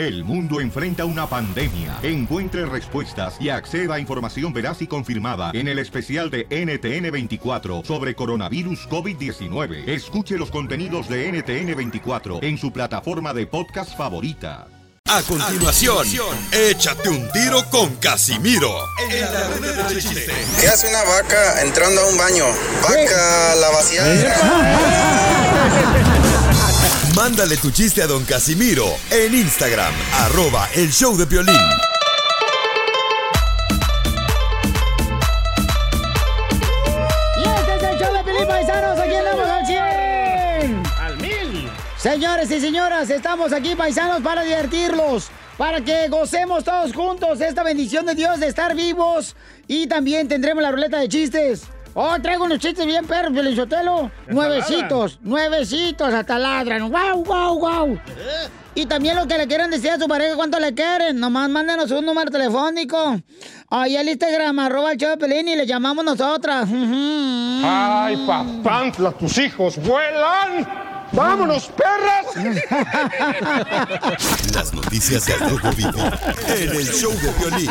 El mundo enfrenta una pandemia. Encuentre respuestas y acceda a información veraz y confirmada en el especial de NTN24 sobre coronavirus COVID-19. Escuche los contenidos de NTN24 en su plataforma de podcast favorita. A continuación, échate un tiro con Casimiro en la ruleta de chiste. ¿Qué hace una vaca entrando a un baño? Vaca la vaciada. Mándale tu chiste a don Casimiro en Instagram, arroba el show de violín. Y este es el show de Pelín Paisanos, aquí andamos al 100. Al mil. Señores y señoras, estamos aquí paisanos para divertirlos, para que gocemos todos juntos esta bendición de Dios de estar vivos y también tendremos la ruleta de chistes. Oh, traigo unos chistes bien perros, Felizotelo. Nuevecitos, nuevecitos, hasta ladran. ¡Wow, wow, wow! Y también lo que le quieran decir a su pareja, cuánto le quieren. Nomás mándenos un número telefónico. Ahí al Instagram, arroba el show de Pelín y le llamamos nosotras. Ay, papantla, tus hijos vuelan. ¡Vámonos, perras! Las noticias del Rojo Vivo en el show de violín.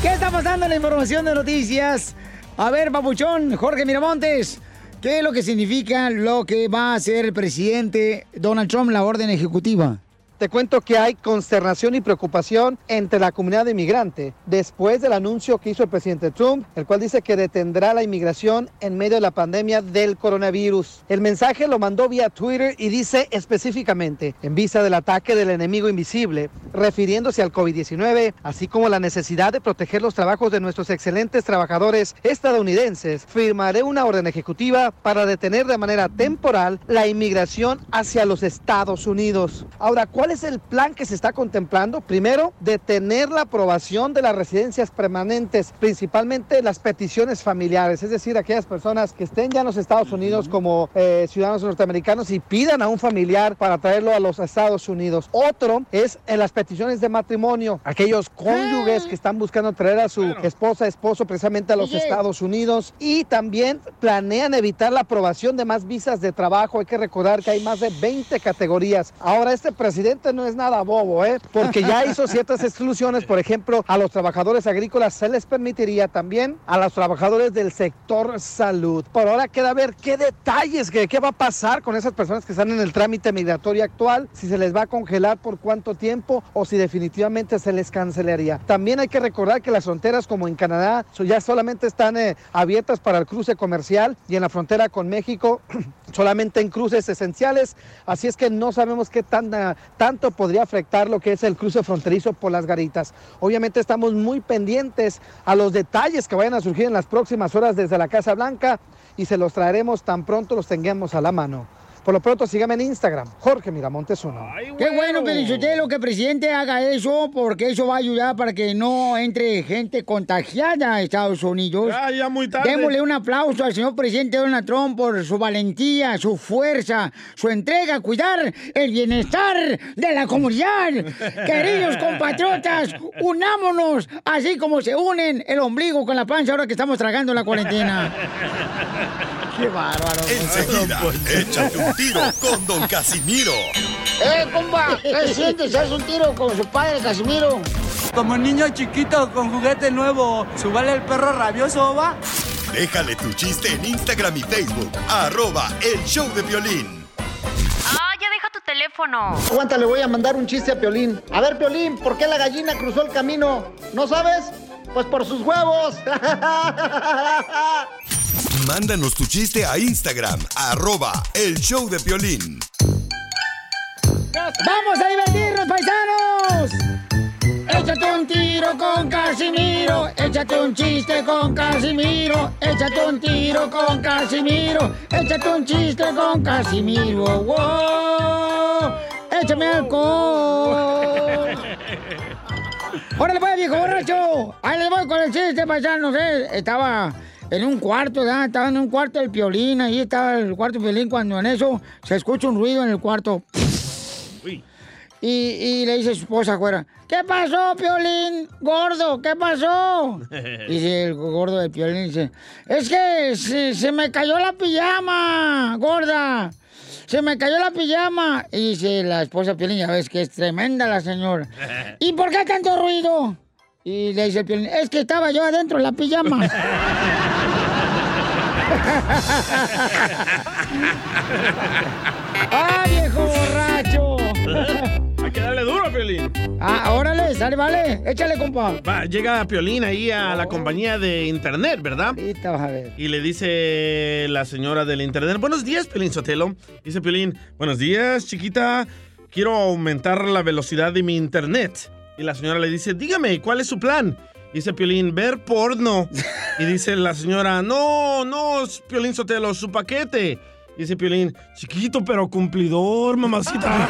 ¿Qué está pasando en la información de noticias? A ver, papuchón, Jorge Miramontes, ¿qué es lo que significa lo que va a hacer el presidente Donald Trump, la orden ejecutiva? Te cuento que hay consternación y preocupación entre la comunidad inmigrante después del anuncio que hizo el presidente Trump, el cual dice que detendrá la inmigración en medio de la pandemia del coronavirus. El mensaje lo mandó vía Twitter y dice específicamente, en vista del ataque del enemigo invisible, refiriéndose al COVID-19, así como la necesidad de proteger los trabajos de nuestros excelentes trabajadores estadounidenses, firmaré una orden ejecutiva para detener de manera temporal la inmigración hacia los Estados Unidos. Ahora, ¿cuál es el plan que se está contemplando? Primero, detener la aprobación de las residencias permanentes, principalmente las peticiones familiares, es decir, aquellas personas que estén ya en los Estados Unidos como eh, ciudadanos norteamericanos y pidan a un familiar para traerlo a los Estados Unidos. Otro es en las peticiones de matrimonio, aquellos cónyuges que están buscando traer a su esposa, esposo precisamente a los Estados Unidos y también planean evitar la aprobación de más visas de trabajo. Hay que recordar que hay más de 20 categorías. Ahora, este presidente no es nada bobo, ¿eh? Porque ya hizo ciertas exclusiones, por ejemplo, a los trabajadores agrícolas se les permitiría también a los trabajadores del sector salud. Por ahora queda ver qué detalles, qué, qué va a pasar con esas personas que están en el trámite migratorio actual, si se les va a congelar por cuánto tiempo o si definitivamente se les cancelaría. También hay que recordar que las fronteras como en Canadá ya solamente están eh, abiertas para el cruce comercial y en la frontera con México solamente en cruces esenciales, así es que no sabemos qué tan, ah, tanto podría afectar lo que es el cruce fronterizo por las garitas. Obviamente estamos muy pendientes a los detalles que vayan a surgir en las próximas horas desde la Casa Blanca y se los traeremos tan pronto los tengamos a la mano. Por lo pronto, sígame en Instagram, Jorge Miramontes uno. Qué bueno, Felicitelo, que el presidente haga eso, porque eso va a ayudar para que no entre gente contagiada a Estados Unidos. Ya, ya muy tarde. Démosle un aplauso al señor presidente Donald Trump por su valentía, su fuerza, su entrega a cuidar el bienestar de la comunidad. Queridos compatriotas, unámonos, así como se unen el ombligo con la panza ahora que estamos tragando la cuarentena. Qué bárbaro. Enseguida, échate un tiro con don Casimiro. ¡Eh, compa! ¿Qué sientes? ¿Haz un tiro con su padre, Casimiro? Como niño chiquito con juguete nuevo, ¿subale el perro rabioso, va? Déjale tu chiste en Instagram y Facebook, arroba el show de violín. Ah, ya deja tu teléfono. Aguanta, le voy a mandar un chiste a Piolín. A ver, Piolín, ¿por qué la gallina cruzó el camino? ¿No sabes? Pues por sus huevos. Mándanos tu chiste a Instagram, arroba el show de violín. ¡Vamos a divertirnos, paisanos! Échate un tiro con Casimiro, échate un chiste con Casimiro, échate un tiro con Casimiro, échate un chiste con Casimiro, wow. Échame alcohol. ¡Órale, pues, viejo borracho! Ahí le voy con el chiste, paisanos, ¿eh? Estaba en un cuarto, ¿verdad? Estaba en un cuarto del piolín, ahí estaba el cuarto del piolín, cuando en eso se escucha un ruido en el cuarto. Y, y le dice a su esposa afuera, ¿qué pasó, Piolín? Gordo, ¿qué pasó? Dice el gordo de Piolín, dice, es que se, se me cayó la pijama, gorda. Se me cayó la pijama. Y dice la esposa Piolín, ya ves que es tremenda la señora. ¿Y por qué tanto ruido? Y le dice el Piolín, es que estaba yo adentro de la pijama. ¡Ay, viejo borracho! Hay que darle duro, Piolín. Ah, órale, sale, vale. Échale, compa. Va, llega Piolín ahí a la compañía de internet, ¿verdad? Ahorita vas a ver. Y le dice la señora del internet, buenos días, Piolín Sotelo. Dice Piolín, buenos días, chiquita. Quiero aumentar la velocidad de mi internet. Y la señora le dice, dígame, ¿cuál es su plan? Dice Piolín, ver porno. Y dice la señora, no, no, Piolín Sotelo, su paquete. Dice Piolín, chiquito pero cumplidor, mamacita.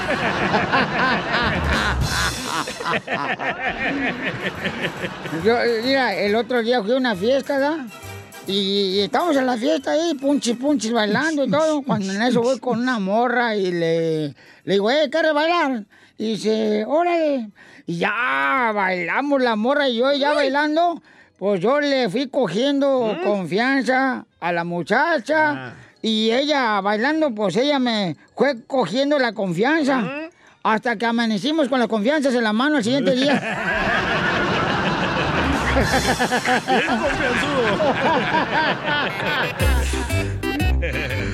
Yo, eh, mira, el otro día fui a una fiesta. Y, y estábamos en la fiesta ahí, punchi punchi bailando y todo. Cuando en eso voy con una morra y le, le digo, eh, ¿quieres bailar? Y dice, órale. Y ya bailamos la morra y yo ya bailando. Pues yo le fui cogiendo confianza a la muchacha. Y ella bailando, pues ella me fue cogiendo la confianza. Hasta que amanecimos con las confianzas en la mano el siguiente día.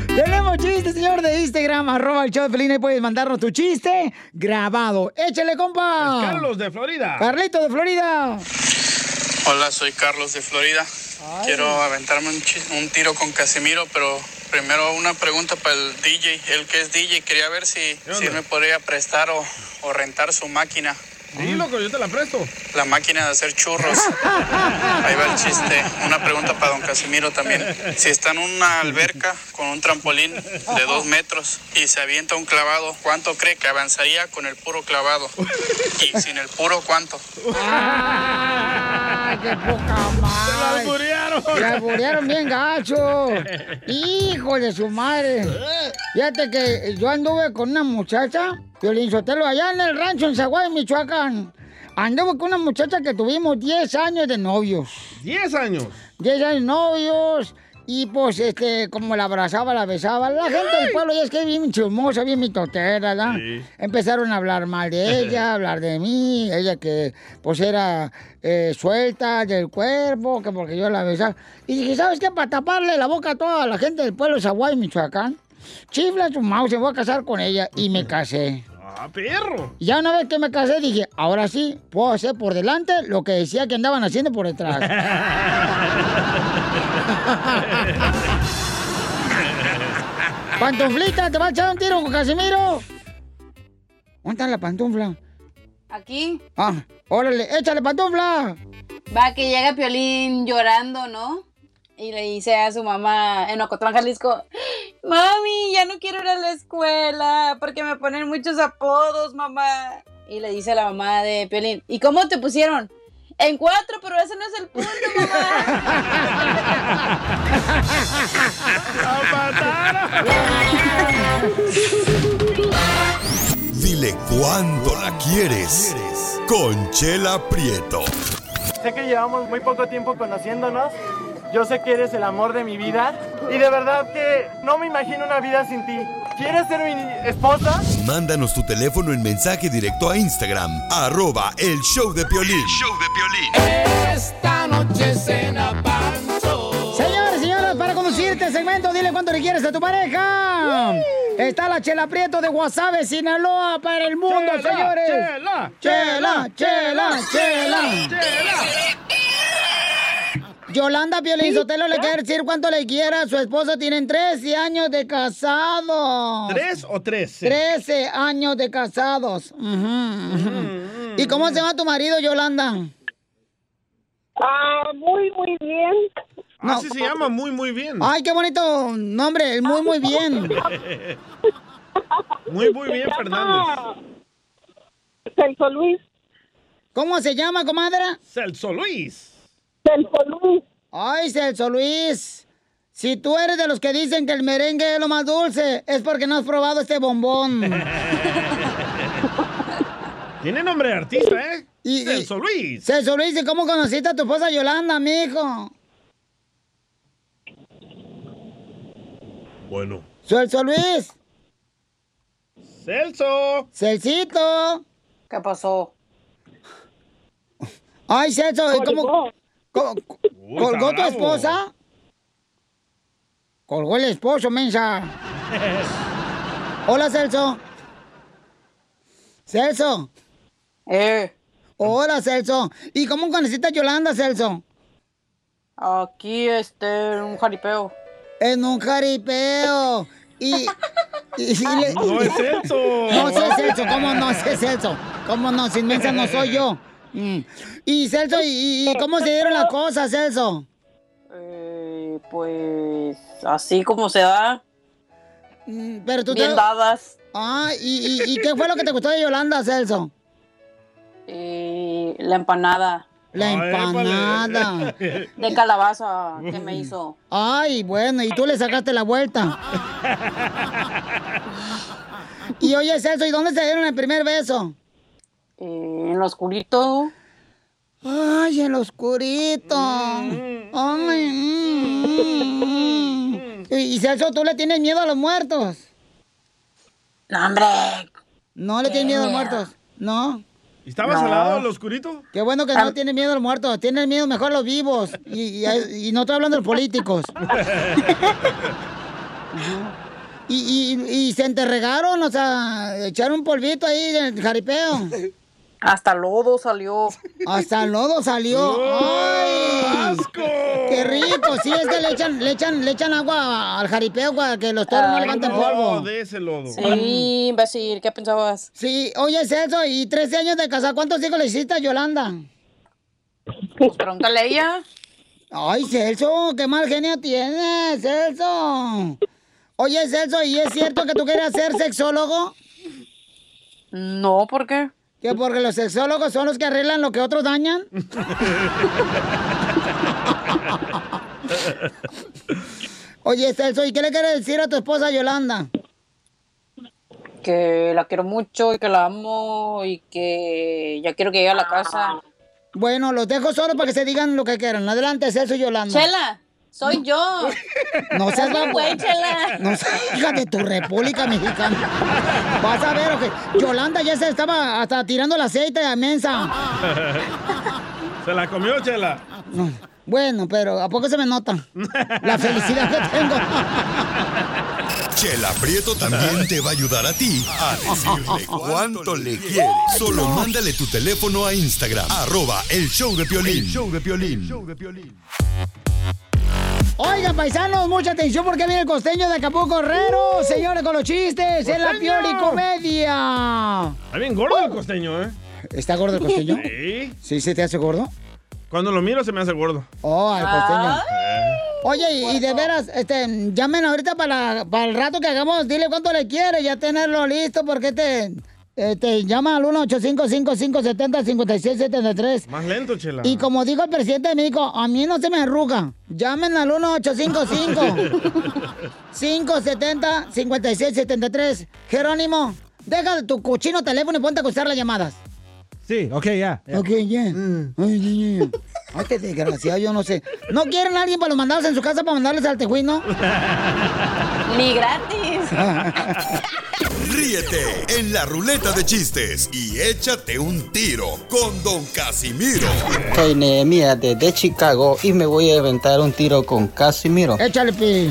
Tenemos chiste, señor, de Instagram, arroba el show de Pelín, y puedes mandarnos tu chiste grabado. ¡Échale, compa! Carlos de Florida. Carlito de Florida. Hola, soy Carlos de Florida. Quiero aventarme un, un tiro con Casimiro, pero primero una pregunta para el DJ. Él que es DJ, quería ver si, si me podría prestar o, o rentar su máquina. Sí, loco, yo te la presto. La máquina de hacer churros. Ahí va el chiste. Una pregunta para don Casimiro también. Si está en una alberca con un trampolín de dos metros y se avienta un clavado, ¿cuánto cree que avanzaría con el puro clavado? Y sin el puro, ¿cuánto? ¡Ah, qué poca madre! ¡Se la alburearon! ¡Se alburearon bien gacho! ¡Hijo de su madre! Fíjate que yo anduve con una muchacha, Violín Sotelo, allá en el rancho en Zaguay, Michoacán. Anduve con una muchacha que tuvimos 10 años de novios. ¿10 años? 10 años de novios. Y pues, este, como la abrazaba, la besaba. La gente del pueblo ya es que bien chismosa, bien mitotera, ¿verdad? Sí. Empezaron a hablar mal de ella, a hablar de mí. Ella que, pues, era eh, suelta del cuerpo, que porque yo la besaba. Y dije, ¿sabes qué? Para taparle la boca a toda la gente del pueblo de Zaguay, Michoacán. Chifla su mouse, se voy a casar con ella. Y me casé. ¡Ah, perro! Y ya una vez que me casé, dije, ahora sí, puedo hacer por delante lo que decía que andaban haciendo por detrás. ¡Pantuflita, te va a echar un tiro con Casimiro! ¿Dónde está la pantufla? Aquí. Ah, órale, échale pantufla. Va que llega Piolín llorando, ¿no? Y le dice a su mamá en Ocotlán, Jalisco, Mami, ya no quiero ir a la escuela porque me ponen muchos apodos, mamá. Y le dice a la mamá de Piolín, ¿y cómo te pusieron? En cuatro, pero ese no es el punto, Dile cuándo la quieres. Conchela Prieto. Sé que llevamos muy poco tiempo conociéndonos. Yo sé que eres el amor de mi vida. Y de verdad que no me imagino una vida sin ti. ¿Quieres ser mi esposa? Mándanos tu teléfono en mensaje directo a Instagram, arroba el show de Piolín. Esta noche cena Pancho. Señores, señoras, para conducir este segmento, dile cuánto le quieres a tu pareja. Está la Chela Prieto de Guasave, Sinaloa, para el mundo, Chela, señores. chela, chela, chela, chela. Yolanda Piolín Sotelo le quiere decir cuánto le quiera a su esposo. Tienen 13 años de casados. ¿Tres o trece? 13 años de casados. Ujú, ujú. ¿Y cómo se llama tu marido, Yolanda? Ah, muy, muy bien. Así se llama, muy, muy bien. Ay, qué bonito nombre, muy, muy bien. Muy, muy bien, Fernández. Celso Luis. ¿Cómo se llama, comadre? Celso Luis. Celso Luis. Ay, Celso Luis. Si tú eres de los que dicen que el merengue es lo más dulce, es porque no has probado este bombón. Tiene nombre de artista, ¿eh? Y- Celso Luis. Celso Luis, ¿y cómo conociste a tu esposa Yolanda, mijo? Bueno. Celso Luis. Celso. Celsito. ¿Qué pasó? Ay, Celso, ¿y ¿cómo? Uy, ¿Colgó tu esposa? Colgó el esposo, mensa. Hola, Celso. Celso. Eh. Hola, Celso. ¿Y cómo conociste a Yolanda, Celso? Aquí, este, un jaripeo. En un jaripeo. Y. y- y le- No es Celso. No, es Celso. ¿Cómo no? Es Celso. ¿Cómo no? Sin mensa no soy yo. Mm. Y Celso, ¿y, y cómo se dieron las cosas, Celso? Eh, pues, así como se da. Mm, Pero tú Bien te- dadas. Ah, ¿y, y, y qué fue lo que te gustó de Yolanda, Celso? Eh, la empanada. La empanada. De calabaza que me hizo. Ay, bueno, y tú le sacaste la vuelta. Y oye, Celso, ¿y dónde se dieron el primer beso? Eh, en lo oscurito. Ay, en lo oscurito. Ay, mm, mm. Y y Celso, ¿tú le tienes miedo a los muertos? No, hombre. No le tienes miedo a los muertos. No. ¿Y estabas al lado del oscurito? Qué bueno que no tiene miedo a los muertos, tiene miedo mejor a los vivos. Y, y- y no estoy hablando de los políticos. y, y, y se enterregaron, o sea, echaron un polvito ahí del jaripeo. Hasta lodo salió. Hasta lodo salió. ¡Ay! ¡Asco! ¡Qué rico! Sí, es que le echan, le echan, le echan agua al jaripeo para que los toros no Ay, levanten no. polvo. de ese lodo. Sí, imbécil, ¿qué pensabas? Sí, oye, Celso, y 13 años de casar, ¿cuántos hijos le hiciste a Yolanda? Pues pregúntale a ella. Ay, Celso, qué mal genio tienes, Celso. Oye, Celso, ¿y es cierto que tú querías ser sexólogo? No, ¿por qué? Que porque los sexólogos son los que arreglan lo que otros dañan. Oye, Celso, ¿y qué le quieres decir a tu esposa Yolanda? Que la quiero mucho y que la amo y que ya quiero que llegue a la casa. Bueno, los dejo solo para que se digan lo que quieran. Adelante, Celso y Yolanda. Chela, soy yo. No seas Chela. No seas hija de tu República Mexicana. Vas a ver, ok. Yolanda ya se estaba hasta tirando el aceite a mensa. Se la comió, Chela. No. Bueno, pero ¿a poco se me nota? La felicidad que tengo. Chela Prieto también te va a ayudar a ti a decirle cuánto le quieres. Solo mándale tu teléfono a Instagram, arroba el show de Piolín. El show de Piolín. Oigan, paisanos, mucha atención porque viene el costeño de Acapulco Herrero. Señores, con los chistes en la ¡Costeño! Pioli Comedia. Está bien gordo el costeño, ¿eh? ¿Está gordo el costeño? Sí. ¿Sí se te hace gordo? Cuando lo miro se me hace gordo. Oh, al costeño. Oye, y, de veras, este, llamen ahorita para, para el rato que hagamos, dile cuánto le quiere, ya tenerlo listo, porque te, eh, te llama al 1-855-570-5673. Más lento, Chela. Y como dijo el presidente de México, a mí no se me arruga. Llamen al 1-855-570-5673. Jerónimo, deja tu cochino teléfono y ponte a contestar las llamadas. Sí, ok, ya. ya. Ok, ya. Ay, ya. Ay, qué desgraciado, yo no sé. ¿No quieren a alguien para los mandados en su casa para mandarles al tejuino? Ni gratis. Ríete en la ruleta de chistes y échate un tiro con Don Casimiro. Soy Nehemías desde Chicago y me voy a aventar un tiro con Casimiro. Échale, pi.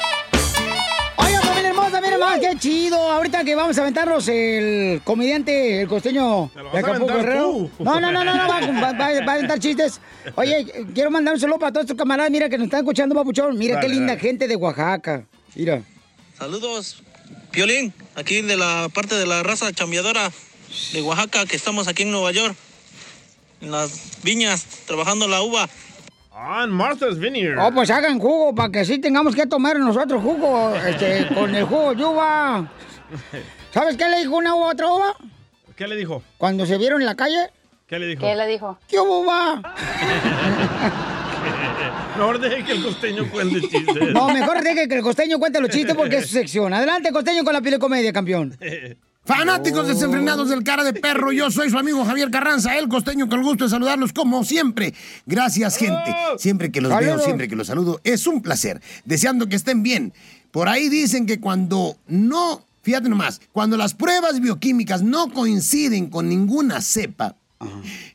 Qué chido. Ahorita que vamos a aventarnos el comediante, el costeño de Acapulco Guerrero. No, no, no, no, no, va, va- va- va a aventar chistes. Oye, quiero mandar un saludo para todos estos camaradas. Mira que nos están escuchando, papuchón. Mira Dale, qué linda dale. gente de Oaxaca. Mira. Saludos, Piolín, aquí de la parte de la raza chambeadora de Oaxaca, que estamos aquí en Nueva York, en las viñas, trabajando la uva. Ah, en Martha's Vineyard. Oh, pues hagan jugo para que así tengamos que tomar nosotros jugo este, con el jugo uva. ¿Sabes qué le dijo una uva a otra uva? ¿Qué le dijo? Cuando se vieron en la calle, ¿Qué le dijo? ¿Qué le dijo? ¿qué hubo, va? Mejor deje que el costeño cuente chistes. No, mejor deje que el costeño cuente los chistes porque es su sección. Adelante, costeño, con la pile comedia, campeón. Fanáticos desenfrenados del cara de perro, yo soy su amigo Javier Carranza, el costeño, con el gusto de saludarlos como siempre. Gracias, gente. Siempre que los veo, siempre que los saludo, es un placer. Deseando que estén bien. Por ahí dicen que cuando no, fíjate nomás, cuando las pruebas bioquímicas no coinciden con ninguna cepa,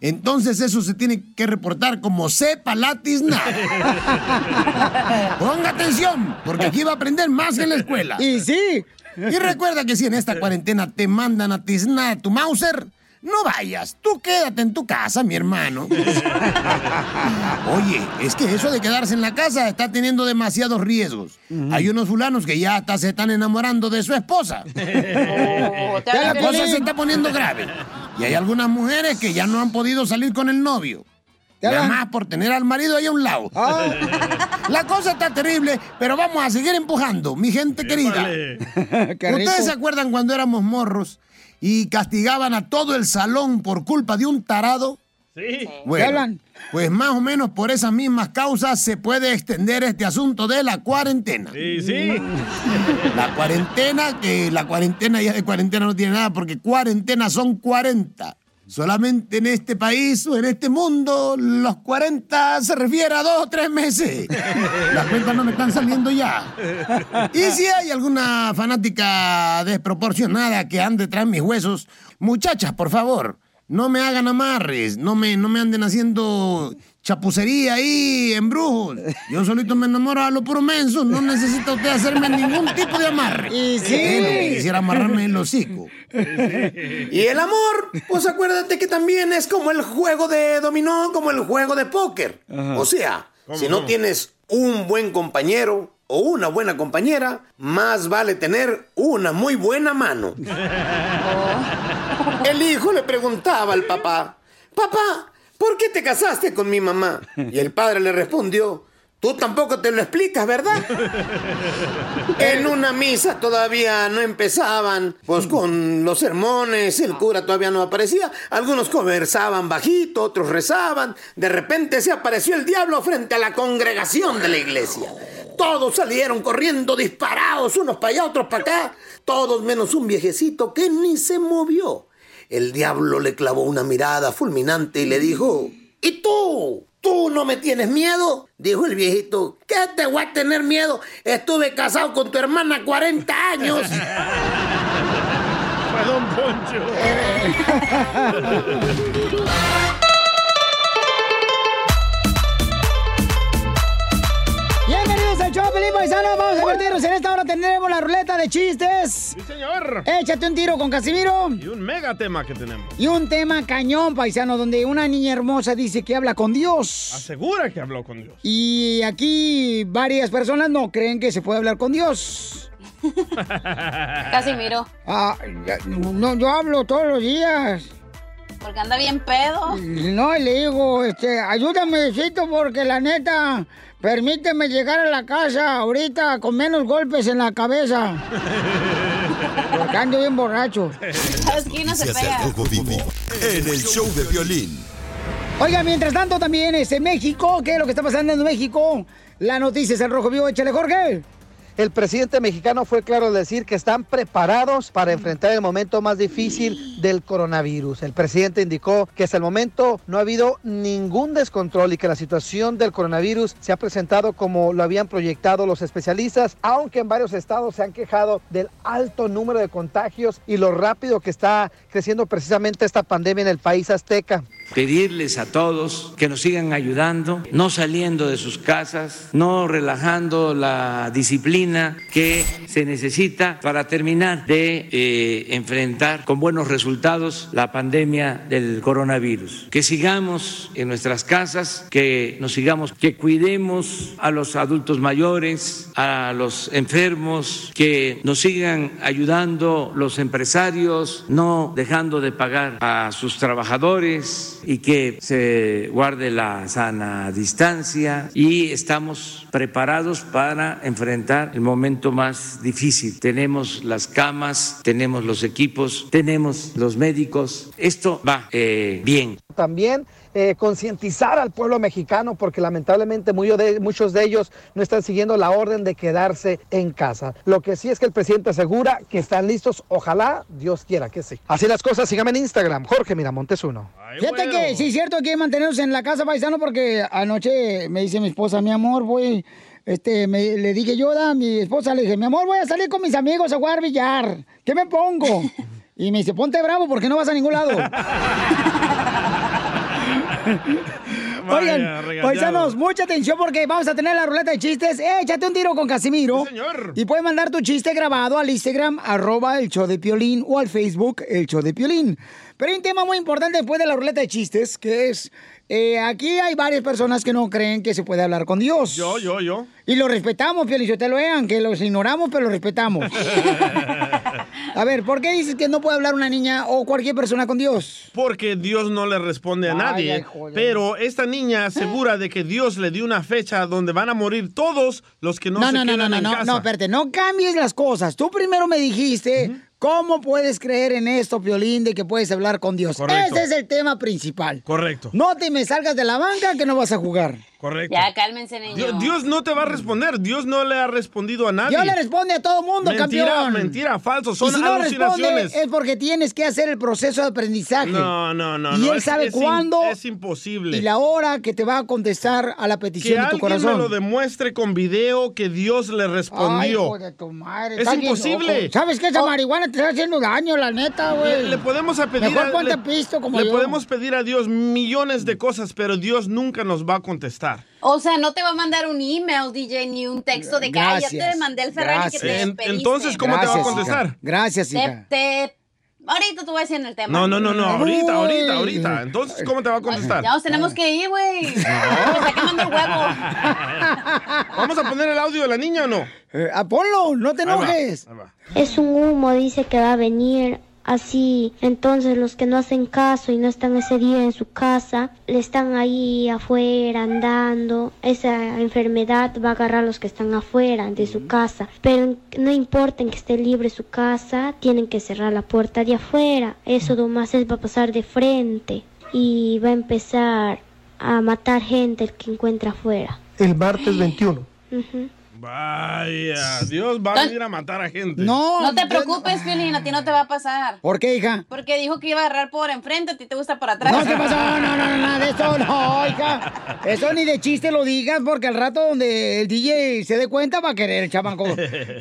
entonces eso se tiene que reportar como cepa latisna. Ponga atención, porque aquí va a aprender más en la escuela. Y sí. Y recuerda que si en esta cuarentena te mandan a tiznar a tu Mauser, no vayas, tú quédate en tu casa, mi hermano. Oye, es que eso de quedarse en la casa está teniendo demasiados riesgos. Hay unos fulanos que ya hasta se están enamorando de su esposa. la cosa se está poniendo grave. Y hay algunas mujeres que ya no han podido salir con el novio. Nada más por tener al marido ahí a un lado. La cosa está terrible, pero vamos a seguir empujando, mi gente querida. ¿Ustedes se acuerdan cuando éramos morros y castigaban a todo el salón por culpa de un tarado? Sí. Bueno, pues más o menos por esas mismas causas se puede extender este asunto de la cuarentena. Sí, sí. La cuarentena, que la cuarentena ya de cuarentena no tiene nada porque cuarentena son 40. Solamente en este país o en este mundo los 40 se refiere a dos o tres meses. Las cuentas no me están saliendo ya. Y si hay alguna fanática desproporcionada que ande tras mis huesos, muchachas, por favor, no me hagan amarres, no me, no me anden haciendo chapucería ahí, embrujos. Yo solito me enamoro a lo puro menso, no necesita usted hacerme ningún tipo de amarre. Y sí. Que quisiera amarrarme el hocico. Y el amor, pues acuérdate que también es como el juego de dominó, como el juego de póker. O sea, ¿Cómo si no no? tienes un buen compañero o una buena compañera, más vale tener una muy buena mano. El hijo le preguntaba al papá, papá, ¿por qué te casaste con mi mamá? Y el padre le respondió, tú tampoco te lo explicas, ¿verdad? En una misa todavía no empezaban, pues con los sermones, el cura todavía no aparecía, algunos conversaban bajito, otros rezaban, de repente se apareció el diablo frente a la congregación de la iglesia. Todos salieron corriendo disparados, unos para allá, otros para acá, todos menos un viejecito que ni se movió. El diablo le clavó una mirada fulminante y le dijo, ¿y tú? ¿Tú no me tienes miedo? Dijo el viejito, ¿qué te voy a tener miedo? Estuve casado con tu hermana 40 años. Fue Don Poncho. al show, Pelín Paisano. Vamos a divertirnos. En esta hora tendremos la ruleta de chistes. Sí, señor. Échate un tiro con Casimiro. Y un mega tema que tenemos. Y un tema cañón, paisano, donde una niña hermosa dice que habla con Dios. Asegura que habló con Dios. Y aquí varias personas no creen que se puede hablar con Dios. Casimiro. Ah, no, yo hablo todos los días. Porque anda bien pedo. No, le digo, este, ayúdame, porque la neta, permíteme llegar a la casa ahorita con menos golpes en la cabeza. Porque ando bien borracho. ¿Sabes quién no se pega? del Rojo Vivo en el show de violín. Oiga, mientras tanto también este México, ¿qué es lo que está pasando en México? La noticia es el Rojo Vivo, échale Jorge. El presidente mexicano fue claro al decir que están preparados para enfrentar el momento más difícil del coronavirus. El presidente indicó que hasta el momento no ha habido ningún descontrol y que la situación del coronavirus se ha presentado como lo habían proyectado los especialistas, aunque en varios estados se han quejado del alto número de contagios y lo rápido que está creciendo precisamente esta pandemia en el país azteca. Pedirles a todos que nos sigan ayudando, no saliendo de sus casas, no relajando la disciplina que se necesita para terminar de eh, enfrentar con buenos resultados la pandemia del coronavirus. Que sigamos en nuestras casas, que nos sigamos, que cuidemos a los adultos mayores, a los enfermos, que nos sigan ayudando los empresarios, no dejando de pagar a sus trabajadores y que se guarde la sana distancia y estamos preparados para enfrentar el momento más difícil. Tenemos las camas, tenemos los equipos, tenemos los médicos. Esto va eh, bien. También eh, concientizar al pueblo mexicano porque lamentablemente muchos de, muchos de ellos no están siguiendo la orden de quedarse en casa. Lo que sí es que el presidente asegura que están listos, ojalá Dios quiera que sí. Así las cosas, síganme en Instagram, Jorge Miramontes uno. Fíjate que sí es cierto que hay que mantenernos en la casa paisano porque anoche me dice mi esposa, mi amor, voy, este, me- le dije yo a mi esposa, le dije, mi amor, voy a salir con mis amigos a jugar billar. ¿Qué me pongo? Y me dice, ponte bravo porque no vas a ningún lado. Oigan, paisanos, mucha atención porque vamos a tener la ruleta de chistes. Échate un tiro con Casimiro. Y puedes mandar tu chiste grabado al Instagram, arroba el show de Piolín, o al Facebook, el show de Piolín. Pero hay un tema muy importante después de la ruleta de chistes, que es, eh, aquí hay varias personas que no creen que se puede hablar con Dios. Yo, yo, yo. Y lo respetamos, Piolín, yo te lo vean, que los ignoramos, pero los respetamos. A ver, ¿por qué dices que no puede hablar una niña o cualquier persona con Dios? Porque Dios no le responde a Ay, nadie. ay, pero esta niña asegura de que Dios le dio una fecha donde van a morir todos los que no, No, se no, no, quedan no, no, en no, casa. no, espérate, no cambies las cosas. Tú primero me dijiste, ¿cómo puedes creer en esto, Piolín, de que puedes hablar con Dios? Correcto. Ese es el tema principal. Correcto, No te me salgas de la banca que no vas a jugar. Correcto. Ya, cálmense, niños. Dios, Dios no te va a responder. Dios no le ha respondido a nadie. Dios le responde a todo mundo, mentira, campeón. Mentira, falso. Y Son si no responde, alucinaciones. es porque tienes que hacer el proceso de aprendizaje. No, no, no. Y no, él es- sabe es cuándo Es imposible. y la hora que te va a contestar a la que petición de tu alguien corazón. me lo demuestre con video que Dios le Ay, respondió. hijo de tu madre. Es imposible. loco. ¿Sabes qué? Esa Oh. marihuana te está haciendo daño, la neta, güey. Le, le podemos a pedir Mejor a- ponte le- pisto como le yo. podemos pedir a Dios millones de cosas, pero Dios nunca nos va a contestar. O sea, no te va a mandar un email, DJ, ni un texto de que "Ay, ya te mandé el Ferrari que te En- despediste. entonces, ¿cómo te va a contestar? hija. Gracias, hija. te- Ahorita te voy a decir en el tema. No, no, no, no, ahorita, ahorita, ahorita. Entonces, ¿cómo te va a contestar? Ya nos tenemos que ir, güey. Quemando el huevo. ¿Vamos a poner el audio de la niña o no? Eh, ah, ponlo, no te Ahí va, enojes. ahí va. Es un humo, dice que va a venir así. Entonces los que no hacen caso y no están ese día en su casa, le están ahí afuera andando. Esa enfermedad va a agarrar a los que están afuera de su casa. Pero no importa en que esté libre su casa, tienen que cerrar la puerta de afuera. Eso nomás es, va a pasar de frente y va a empezar a matar gente el que encuentra afuera. El martes 21. Ujú. Vaya, Dios va a venir a matar a gente. No, No te preocupes, Piolín, a ti no te va a pasar. ¿Por qué, hija? Porque dijo que iba a agarrar por enfrente, a ti te gusta por atrás. No, ¿qué pasó? No, no, no, nada de eso, no, hija. Eso ni de chiste lo digas, porque al rato donde el DJ se dé cuenta va a querer el chamaco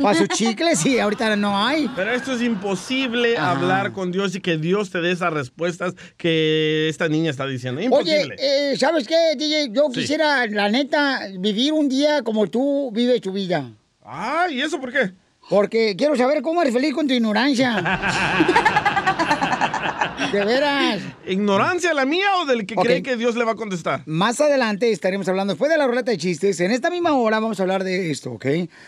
para sus chicles y ahorita no hay. Pero esto es imposible Ajá. hablar con Dios y que Dios te dé esas respuestas que esta niña está diciendo. Oye, Imposible. eh, ¿sabes qué, DJ? Yo Sí. quisiera, la neta, vivir un día como tú vives tu vida. Ah, ¿y eso por qué? Porque quiero saber cómo eres feliz con tu ignorancia. De veras. ¿Ignorancia la mía o del que cree que Dios le va a contestar? Más adelante estaremos hablando, después de la ruleta de chistes, en esta misma hora vamos a hablar de esto, ¿ok?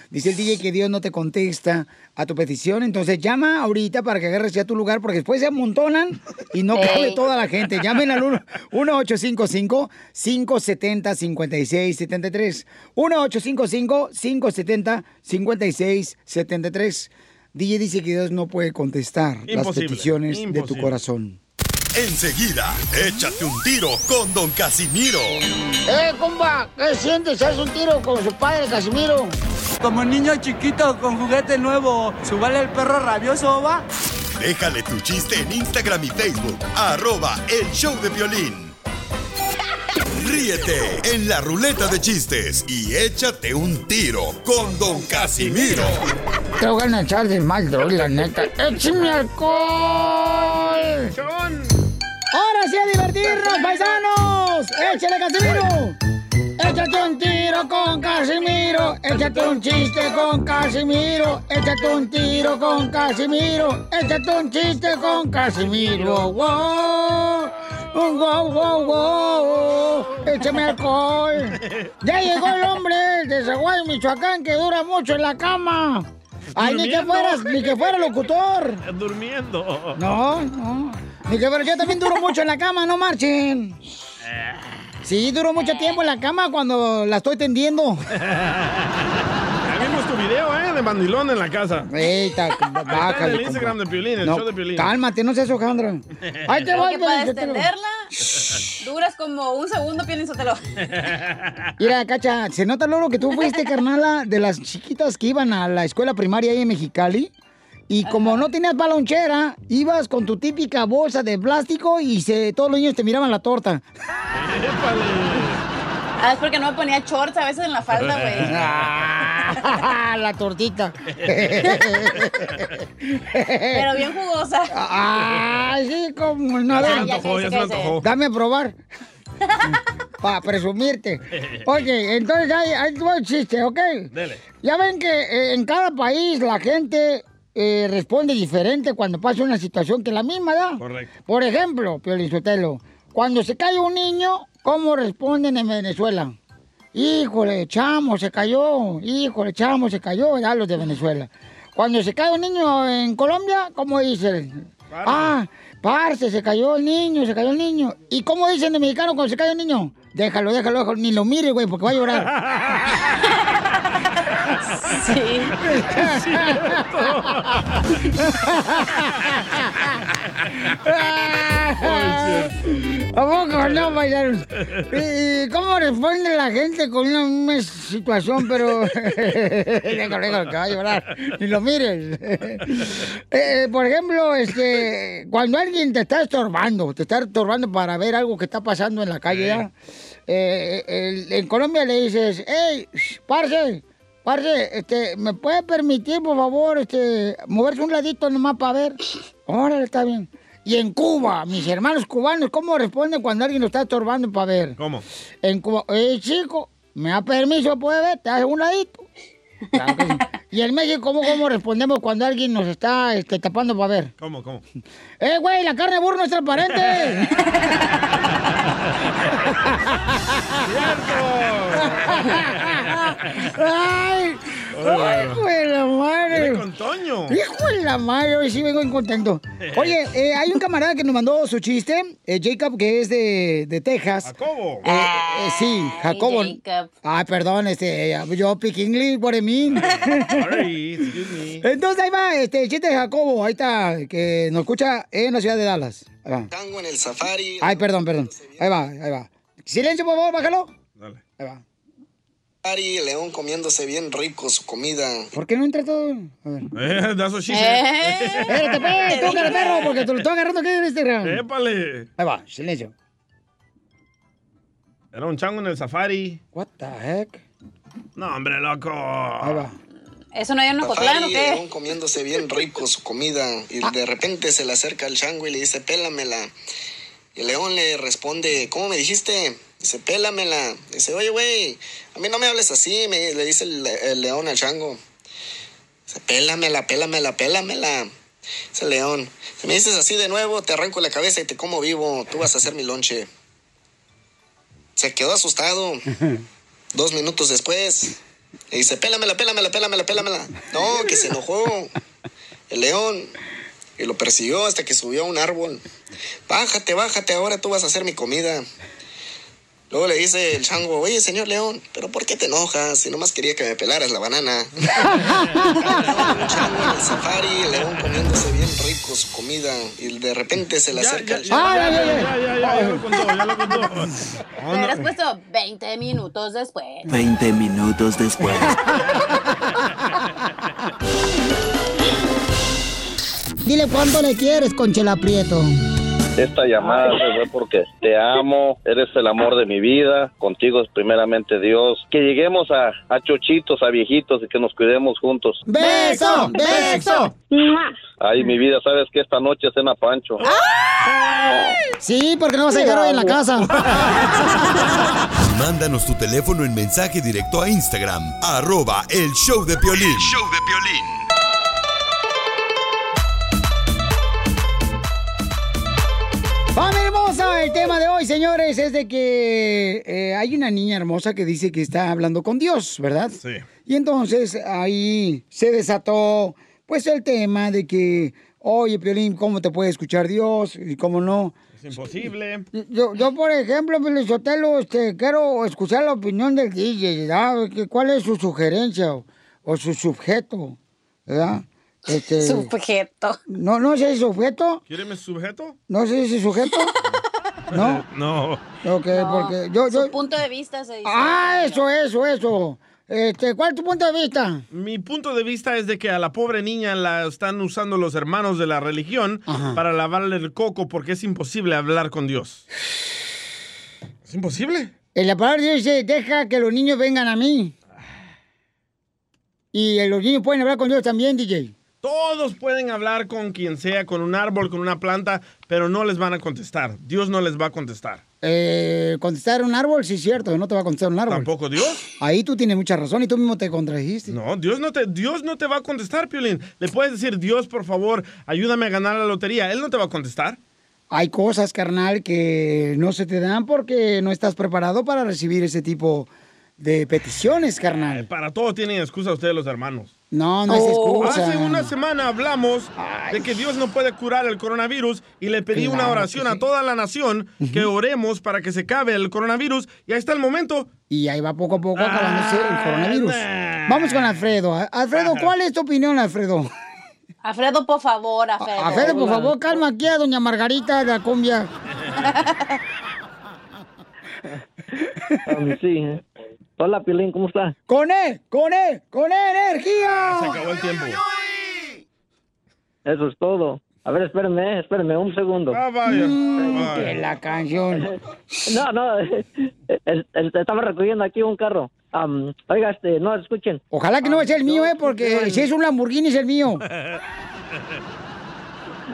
Dice el DJ que Dios no te contesta a tu petición, entonces llama ahorita para que agarres ya tu lugar, porque después se amontonan y no cabe toda la gente. Llamen al 1- 1-855-570-5673. 1-855-570-5673. DJ dice que Dios no puede contestar las Imposible, peticiones de tu corazón. Enseguida, échate un tiro con Don Casimiro. ¡Eh, compa! ¿Qué sientes? ¿Haz un tiro con su padre, Casimiro? Como niño chiquito con juguete nuevo, ¿subale el perro rabioso, va? Déjale tu chiste en Instagram y Facebook, arroba el show de violín. Ríete en la ruleta de chistes y échate un tiro con Don Casimiro. Te voy a echar de mal, droga, la neta. ¡Échame alcohol! ¡Ahora sí a divertirnos, paisanos! ¡Échale, Casimiro! Échate un tiro con Casimiro, échate un chiste con Casimiro, échate un tiro con Casimiro, échate un chiste con Casimiro. ¡Wow! ¡Wow, wow, wow! ¡Échame alcohol! Ya llegó el hombre de Zaguay, Michoacán, que dura mucho en la cama. Ay, ni que fueras, ni que fuera locutor. Durmiendo. No, no. Dije, pero yo también duro mucho en la cama, no marchen. Sí, duro mucho tiempo en la cama cuando la estoy tendiendo. Vimos tu video, ¿eh? De mandilón en la casa. En bájale. el Instagram de Piolín, el No, show de Piolín. Cálmate, no seas Alejandra. Ahí te Porque para extenderla, duras como un segundo, Piolín Sotelo. Mira, Cacha, se nota, Loro, que tú fuiste, carnala, de las chiquitas que iban a la escuela primaria ahí en Mexicali. Y como no tenías balonchera, ibas con tu típica bolsa de plástico y se, todos los niños te miraban la torta. Ah, es porque no me ponía shorts a veces en la falda, güey. la tortita. Pero bien jugosa. Ay, sí, como no. Ya se a me ver, antojó, ya se antojó. Dame a probar. Para presumirte. Oye, entonces ahí, ahí el chiste, ¿ok? Dele. Ya ven que eh, en cada país la gente eh, responde diferente cuando pasa una situación que la misma, ¿verdad? Correcto. Por ejemplo, Piolizotelo, cuando se cae un niño, ¿cómo responden en Venezuela? Híjole, chamo, se cayó. Híjole, chamo, se cayó, ¿verdad? Los de Venezuela. Cuando se cae un niño en Colombia, ¿cómo dicen? Ah, parce, se cayó el niño, se cayó el niño. ¿Y cómo dicen en mexicano cuando se cae un niño? Déjalo, déjalo, déjalo, ni lo mire, güey, porque va a llorar. Sí. ¿A poco no, paisanos? ¿Y cómo responde la gente con una misma situación, pero... déjalo, déjalo, que va a llorar. Ni lo mires. Eh, por ejemplo, este, cuando alguien te está estorbando, te está estorbando para ver algo que está pasando en la calle, ¿ya? Eh, el- en Colombia le dices, hey, parce, parce, este, ¿me puede permitir, por favor, este, moverse un ladito nomás para ver? Órale, está bien. Y en Cuba, mis hermanos cubanos, ¿cómo responden cuando alguien lo está estorbando para ver? ¿Cómo? En Cuba, eh, chico, ¿me da permiso, puede ver? ¿Te hace un ladito? Claro que sí. Y en México, ¿cómo, cómo respondemos cuando alguien nos está este, tapando para ver? ¿Cómo, cómo? ¡Eh, güey, la carne de burro no es transparente! ¡Ay! ¡Ay, hijo de la madre! Viene con Toño. ¡Hijo de la madre! Hoy sí vengo contento. Oye, eh, hay un camarada que nos mandó su chiste, eh, Jacob, que es de, de Texas. Jacobo. Eh, eh, sí, Jacobo. Jacob. Ay, perdón, este, yo pick English, what I mean. Sorry, excuse me. Entonces ahí va, este, el chiste de Jacobo, ahí está, que nos escucha en la ciudad de Dallas. Ahí va. Tango en el safari. Ay, perdón, perdón. Ahí va, ahí va. Silencio, por favor, bájalo. Dale. Ahí va. Safari, León comiéndose bien rico su comida. ¿Por qué no entra todo? A ver. Eh, that's what she Eh. said. Espérate, pues, tócale, perro, porque te lo estoy agarrando aquí en Instagram. Épale. Ahí va, silencio. Era un chango en el safari. What the heck? No, hombre, loco. Ahí va. ¿Eso no hay en Ocotlán o qué? León comiéndose bien rico su comida. Y de repente se le acerca el chango y le dice, pélamela. Y el león le responde, ¿cómo me dijiste? Dice, pélamela. Dice, oye, güey, a mí no me hables así, me, le dice el, el león al chango. Dice, pélamela, pélamela, pélamela. Dice el león, si me dices así de nuevo, te arranco la cabeza y te como vivo. Tú vas a hacer mi lonche. Se quedó asustado. Dos minutos después, le dice, pélamela, pélamela, pélamela, pélamela. No, que se enojó el león y lo persiguió hasta que subió a un árbol. Bájate, bájate, ahora tú vas a hacer mi comida. Luego le dice el chango, oye, señor león, ¿pero por qué te enojas? Si nomás quería que me pelaras la banana. un chango en el safari, el león comiéndose bien rico su comida y de repente se le Ya, acerca ya, el ya, chango. ya, ya, ya, ya, ya, ya lo contó, ya lo contó. Me hubieras puesto 20 minutos después. 20 minutos después. Dile cuánto le quieres, Conchela Prieto. Esta llamada se fue porque te amo, eres el amor de mi vida, contigo es primeramente Dios. Que lleguemos a, a chochitos, a viejitos y que nos cuidemos juntos. ¡Beso! ¡Beso! Ay, mi vida, sabes que esta noche cena Pancho. Sí, porque no vas a llegar hoy en la casa. Mándanos tu teléfono en mensaje directo a Instagram, arroba el show de Piolín. show de Piolín. Hermosa! El tema de hoy, señores, es de que eh, hay una niña hermosa que dice que está hablando con Dios, ¿verdad? Sí. Y entonces ahí se desató, pues, el tema de que, oye, Piolín, ¿cómo te puede escuchar Dios y cómo no? Es imposible. Yo, yo por ejemplo, Pelizotelo, este, quiero escuchar la opinión del DJ, ¿verdad? ¿Cuál es su sugerencia o, o su sujeto, ¿verdad? Este, Sujeto. No, no sé si sujeto, ¿Quiere mi sujeto? no sé si sujeto. No. No. Ok, porque yo, yo... Su punto de vista se dice. Ah, eso, eso, eso. Este, ¿cuál es tu punto de vista? Mi punto de vista es de que a la pobre niña la están usando los hermanos de la religión para lavarle el coco porque es imposible hablar con Dios. Es imposible. En la palabra de Dios dice, deja que los niños vengan a mí. Y eh, los niños pueden hablar con Dios también, DJ. Todos pueden hablar con quien sea, con un árbol, con una planta, pero no les van a contestar. Dios no les va a contestar. Eh, contestar un árbol, sí es cierto, no te va a contestar un árbol. ¿Tampoco Dios? Ahí tú tienes mucha razón y tú mismo te contradijiste. No, Dios no te, Dios no te va a contestar, Piolín. Le puedes decir, Dios, por favor, ayúdame a ganar la lotería. Él no te va a contestar. Hay cosas, carnal, que no se te dan porque no estás preparado para recibir ese tipo de peticiones, carnal. Para todo tienen excusa ustedes los hermanos. No, no es excusa. Hace una semana hablamos de que Dios no puede curar el coronavirus y le pedí una oración a toda la nación que oremos para que se acabe el coronavirus y ahí está el momento. Y ahí va poco a poco acabándose el coronavirus. Vamos con Alfredo. Alfredo, ¿cuál es tu opinión, Alfredo? Alfredo, por favor, Alfredo. Alfredo, por favor, calma aquí a doña Margarita de la cumbia. sí. Hola, Piolín, ¿cómo estás? ¡Con E! ¡Con E! ¡Con E energía! Se acabó el tiempo. Eso es todo. A ver, espérenme, espérenme un segundo. Ah, vaya. Mm, que la canción. No, no, es- es- estaba recogiendo aquí un carro. Am, oiga, este, no, escuchen. Ojalá que no sea el mío, ¿eh? Porque si es un Lamborghini es el mío.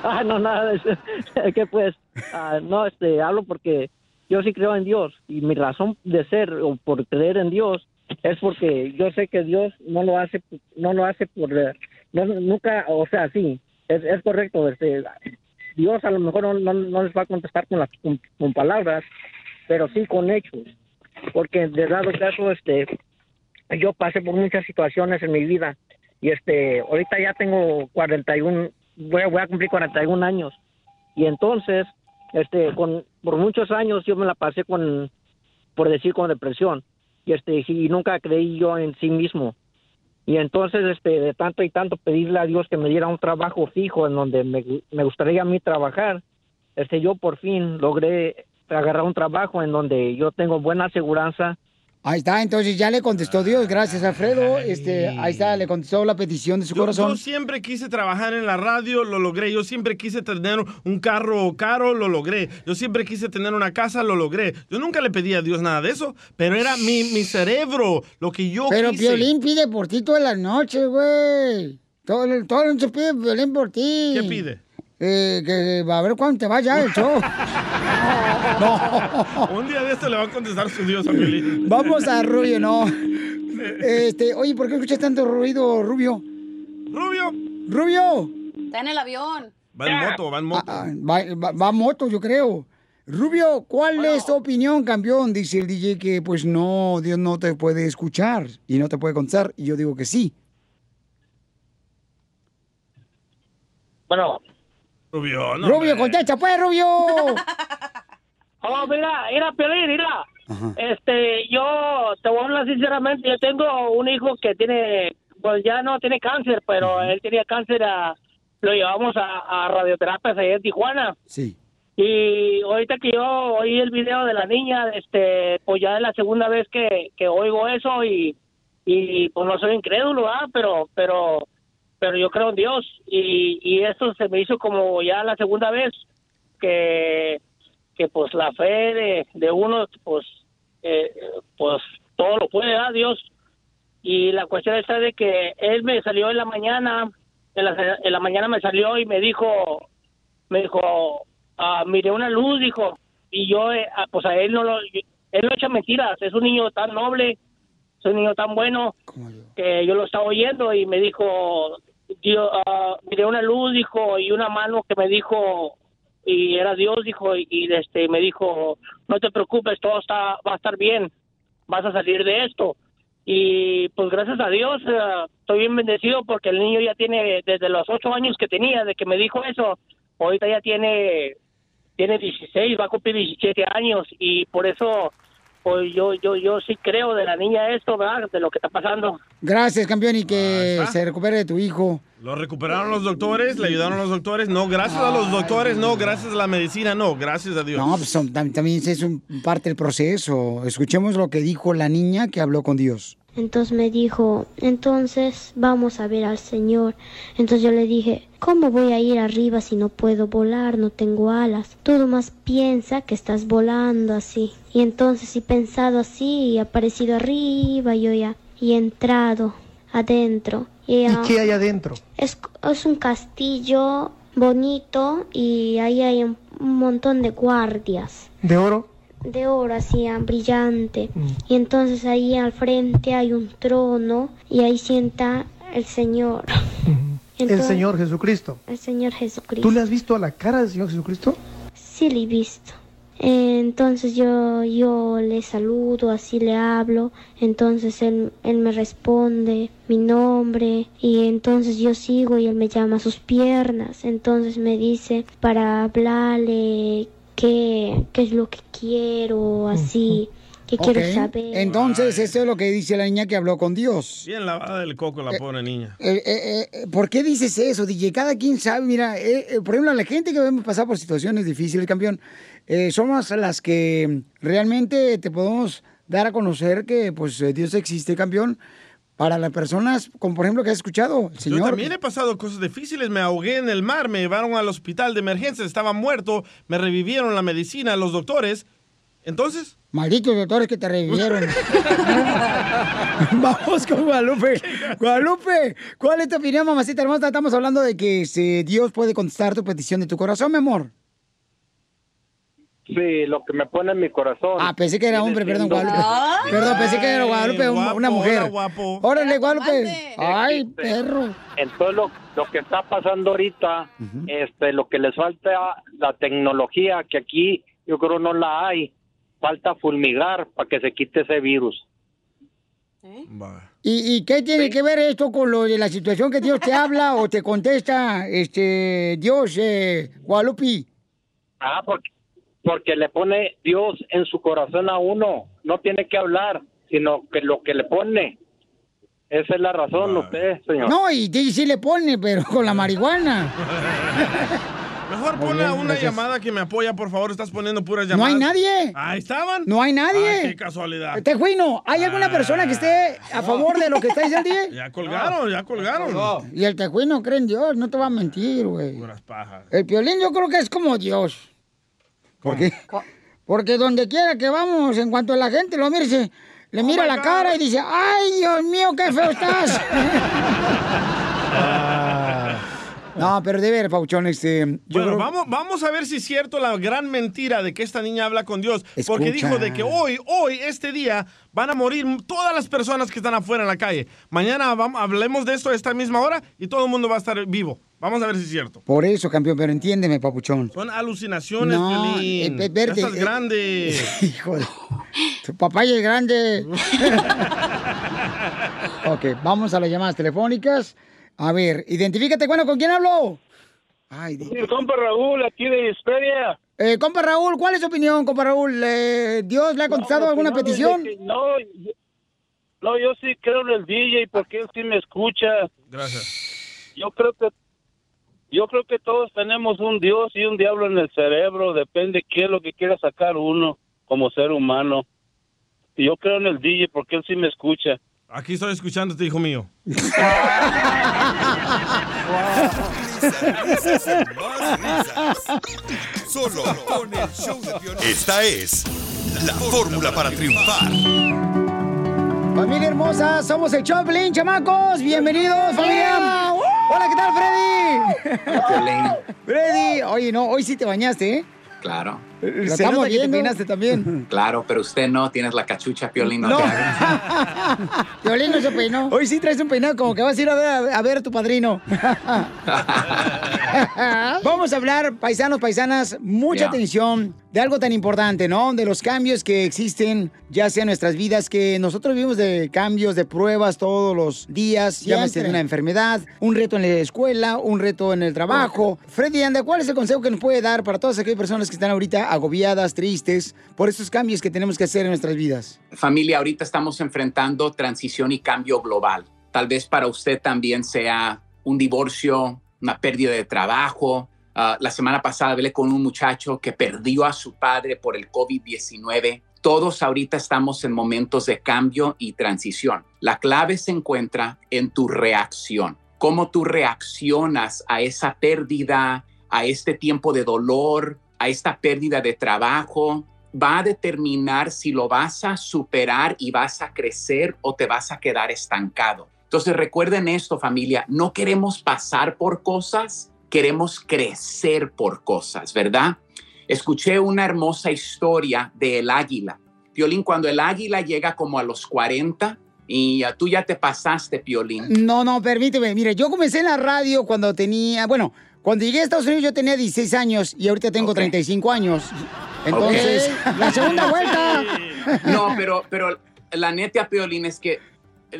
Ah, no, nada, es, que pues, ah, no, este, hablo porque yo sí creo en Dios y mi razón de ser o por creer en Dios es porque yo sé que Dios no lo hace, no lo hace por, eh, nunca, o sea, sí, es, es correcto, este, Dios a lo mejor no, no, no les va a contestar con, las, con, con palabras, pero sí con hechos, porque de dado caso, este, yo pasé por muchas situaciones en mi vida y este, ahorita ya tengo 41, voy voy a cumplir 41 años y entonces, este, con, por muchos años yo me la pasé con, por decir, con depresión y este, y nunca creí yo en sí mismo y entonces, este, de tanto y tanto pedirle a Dios que me diera un trabajo fijo en donde me, me gustaría a mí trabajar, este, yo por fin logré agarrar un trabajo en donde yo tengo buena aseguranza. Ahí está, entonces ya le contestó Dios, gracias Alfredo. Este, ahí está, le contestó la petición de su Yo, corazón. yo siempre quise trabajar en la radio, lo logré. Yo siempre quise tener un carro caro, lo logré. Yo siempre quise tener una casa, lo logré. Yo nunca le pedí a Dios nada de eso, pero era mi, mi cerebro, lo que yo Pero quise. Piolín pide por ti todas las noches, güey. Todo, todo el noche pide Piolín por ti. ¿Qué pide? Eh, que a ver cuándo te vaya el show. Un día de esto le va a contestar su Dios a Piolín. Vamos a Rubio, no. Este, oye, ¿por qué escuchas tanto ruido, Rubio? Rubio. Rubio. Está en el avión. Va en moto, va en moto. Ah, Va, va- va a moto, yo creo. Rubio, ¿cuál es tu opinión, campeón? Dice el DJ que pues no, Dios no te puede escuchar y no te puede contestar. Y yo digo que sí. Bueno. Rubio, no. Rubio, contesta, pues, Rubio. Oh, mira, mira, Piolín, mira. Este, yo te voy a hablar sinceramente, yo tengo un hijo que tiene, pues ya no tiene cáncer, pero él tenía cáncer, a, lo llevamos a, a radioterapias allá en Tijuana. Sí. Y ahorita que yo oí el video de la niña, este, pues ya es la segunda vez que, que oigo eso y, y pues no soy incrédulo, ¿ah? Pero, pero, pero yo creo en Dios y, y eso se me hizo como ya la segunda vez que, que pues la fe de, de uno, pues, eh, pues todo lo puede dar Dios. Y la cuestión está de que él me salió en la mañana, en la, en la mañana me salió y me dijo, me dijo, ah, miré una luz, dijo, y yo, eh, ah, pues a él no lo, él no echa mentiras, es un niño tan noble, es un niño tan bueno, que yo lo estaba oyendo y me dijo, yo, ah, miré una luz, dijo, y una mano que me dijo, y era Dios, dijo, y, y, este, me dijo, no te preocupes, todo está, va a estar bien, vas a salir de esto. Y pues gracias a Dios eh, estoy bien bendecido porque el niño ya tiene, desde los ocho años que tenía, de que me dijo eso, ahorita ya tiene, tiene 16, va a cumplir 17 años y por eso pues yo, yo, yo sí creo de la niña esto, ¿verdad? De lo que está pasando. Gracias, campeón, y que se recupere de tu hijo. ¿Lo recuperaron los doctores? ¿Le ayudaron los doctores? No, gracias a los doctores, no, gracias a la medicina, no, gracias a Dios. No, pues son- también es un parte del proceso. Escuchemos lo que dijo la niña que habló con Dios. Entonces me dijo, entonces vamos a ver al Señor. Entonces yo le dije, ¿cómo voy a ir arriba si no puedo volar, no tengo alas? Tú nomás piensa que estás volando así. Y entonces he pensado así y he aparecido arriba yo ya. Y he entrado adentro. Y, ¿Y qué hay adentro? es, es un castillo bonito y ahí hay un, un montón de guardias ¿De oro? De oro así ah, brillante. Y entonces ahí al frente hay un trono y ahí sienta el Señor. El Entonces- Señor Jesucristo. el Señor Jesucristo. ¿Tú le has visto a la cara del Señor Jesucristo? sí le he visto. Entonces yo yo le saludo así le hablo. Entonces él, él me responde mi nombre y entonces yo sigo y él me llama a sus piernas. Entonces me dice para hablarle qué, qué es lo que quiero así que quiero Ok. saber Entonces, eso es lo que dice la niña que habló con Dios. Bien lavada del coco la pobre niña. Eh, eh, eh, ¿Por qué dices eso, DJ? Cada quien sabe, mira, eh, eh, por ejemplo, la gente que hemos pasado por situaciones difíciles, campeón, eh, somos las que realmente te podemos dar a conocer que pues eh, Dios existe, campeón, para las personas, como por ejemplo que has escuchado, el Yo Señor. también he pasado cosas difíciles, me ahogué en el mar, me llevaron al hospital de emergencia, estaba muerto, me revivieron la medicina, los doctores. Entonces, Malditos doctores que te revivieron. Vamos con Guadalupe. Guadalupe, ¿cuál es tu opinión, mamacita hermosa? Estamos hablando de que este, Dios puede contestar tu petición de tu corazón, mi amor. Sí, lo que me pone en mi corazón. Ah, pensé que era hombre, perdón, Guadalupe. Perdón, pensé que era Guadalupe, un- guapo, una mujer. hola, guapo. Órale, Guadalupe. Ay, perro. Entonces lo, lo que está pasando ahorita, este, lo que les falta la tecnología que aquí yo creo no la hay, falta fulmigar para que se quite ese virus. ¿Y, y qué tiene que ver esto con lo de la situación que Dios te habla o te contesta, este, Dios, eh, Guadalupe? Ah, porque, porque le pone Dios en su corazón a uno, no tiene que hablar, sino que lo que le pone. Esa es la razón, usted, señor. No, y sí, sí le pone, pero con la marihuana. mejor Muy pone bien, a una gracias. llamada que me apoya, por favor, estás poniendo puras No llamadas. hay nadie. Ahí estaban. No hay nadie. Ay, qué casualidad. Tejuino, ¿hay alguna persona que esté a favor de lo que está diciendo el DJ? Ya colgaron, ya colgaron. Y el tejuino cree en Dios, no te va a mentir, güey. Puras pajas. El piolín yo creo que es como Dios. ¿Por qué? Porque donde quiera que vamos, en cuanto la gente lo mire, le Oh mira la cara y dice, ¡ay, Dios mío, qué feo estás! no, pero de ver, Pauchón, este... yo Bueno, creo- vamos, vamos a ver si es cierto la gran mentira de que esta niña habla con Dios. Porque Escucha. dijo de que hoy, hoy, este día, van a morir todas las personas que están afuera en la calle. Mañana vamos, hablemos de esto a esta misma hora y todo el mundo va a estar vivo. Vamos a ver si es cierto. Por eso, campeón, pero entiéndeme, papuchón. Son alucinaciones, No, Piolín. eh, verde, estás eh, grande. Hijo de... Tu papá ya es grande. ok, vamos a las llamadas telefónicas. A ver, identifícate, bueno, ¿con quién hablo? Ay, di- compa Raúl, aquí de Hisperia. Eh, compa Raúl, ¿cuál es su opinión, compa Raúl? Eh, ¿Dios le ha contestado No, alguna no, petición? que- No, yo- no, yo sí creo en el DJ porque él sí me escucha. Gracias. Yo creo que yo creo que todos tenemos un Dios y un diablo en el cerebro, depende qué es lo que quiera sacar uno como ser humano. Y yo creo en el DJ porque él sí me escucha. Aquí estoy escuchándote, hijo mío. Solo con el show de Piolín. Esta es la fórmula para triunfar. Familia hermosa, somos el Choplin, chamacos. Bienvenidos, familia. Hola, ¿qué tal, Freddy? Freddy, oye, no, hoy sí te bañaste, ¿eh? Claro. Lo Se estamos nota que te viendo. peinaste también. Claro, pero usted no, tienes la cachucha, Piolín, no, No. Violín no se peinó. Hoy sí traes un peinado como que vas a ir a ver a, ver a tu padrino. Vamos a hablar, paisanos, paisanas, mucha atención de algo tan importante, ¿no? De los cambios que existen, ya sea en nuestras vidas, que nosotros vivimos de cambios, de pruebas todos los días, llámese Siempre. de una enfermedad, un reto en la escuela, un reto en el trabajo. Freddy Anda, ¿cuál es el consejo que nos puede dar para todas aquellas personas que están ahorita agobiadas, tristes, por estos cambios que tenemos que hacer en nuestras vidas? Familia, ahorita estamos enfrentando transición y cambio global. Tal vez para usted también sea un divorcio, una pérdida de trabajo. Ah, la semana pasada hablé con un muchacho que perdió a su padre por el COVID-19. Todos ahorita estamos en momentos de cambio y transición. La clave se encuentra en tu reacción. Cómo tú reaccionas a esa pérdida, a este tiempo de dolor, esta pérdida de trabajo, va a determinar si lo vas a superar y vas a crecer o te vas a quedar estancado. Entonces recuerden esto familia, no queremos pasar por cosas, queremos crecer por cosas, ¿verdad? Escuché una hermosa historia del águila. Piolín, cuando el águila llega como a los 40 y tú ya te pasaste, Piolín. No, no, permíteme. Mire, yo comencé en la radio cuando tenía, bueno, cuando llegué a Estados Unidos yo tenía 16 años y ahorita tengo 35 años. Entonces, la segunda vuelta. No, pero, pero la neta, Piolín, es que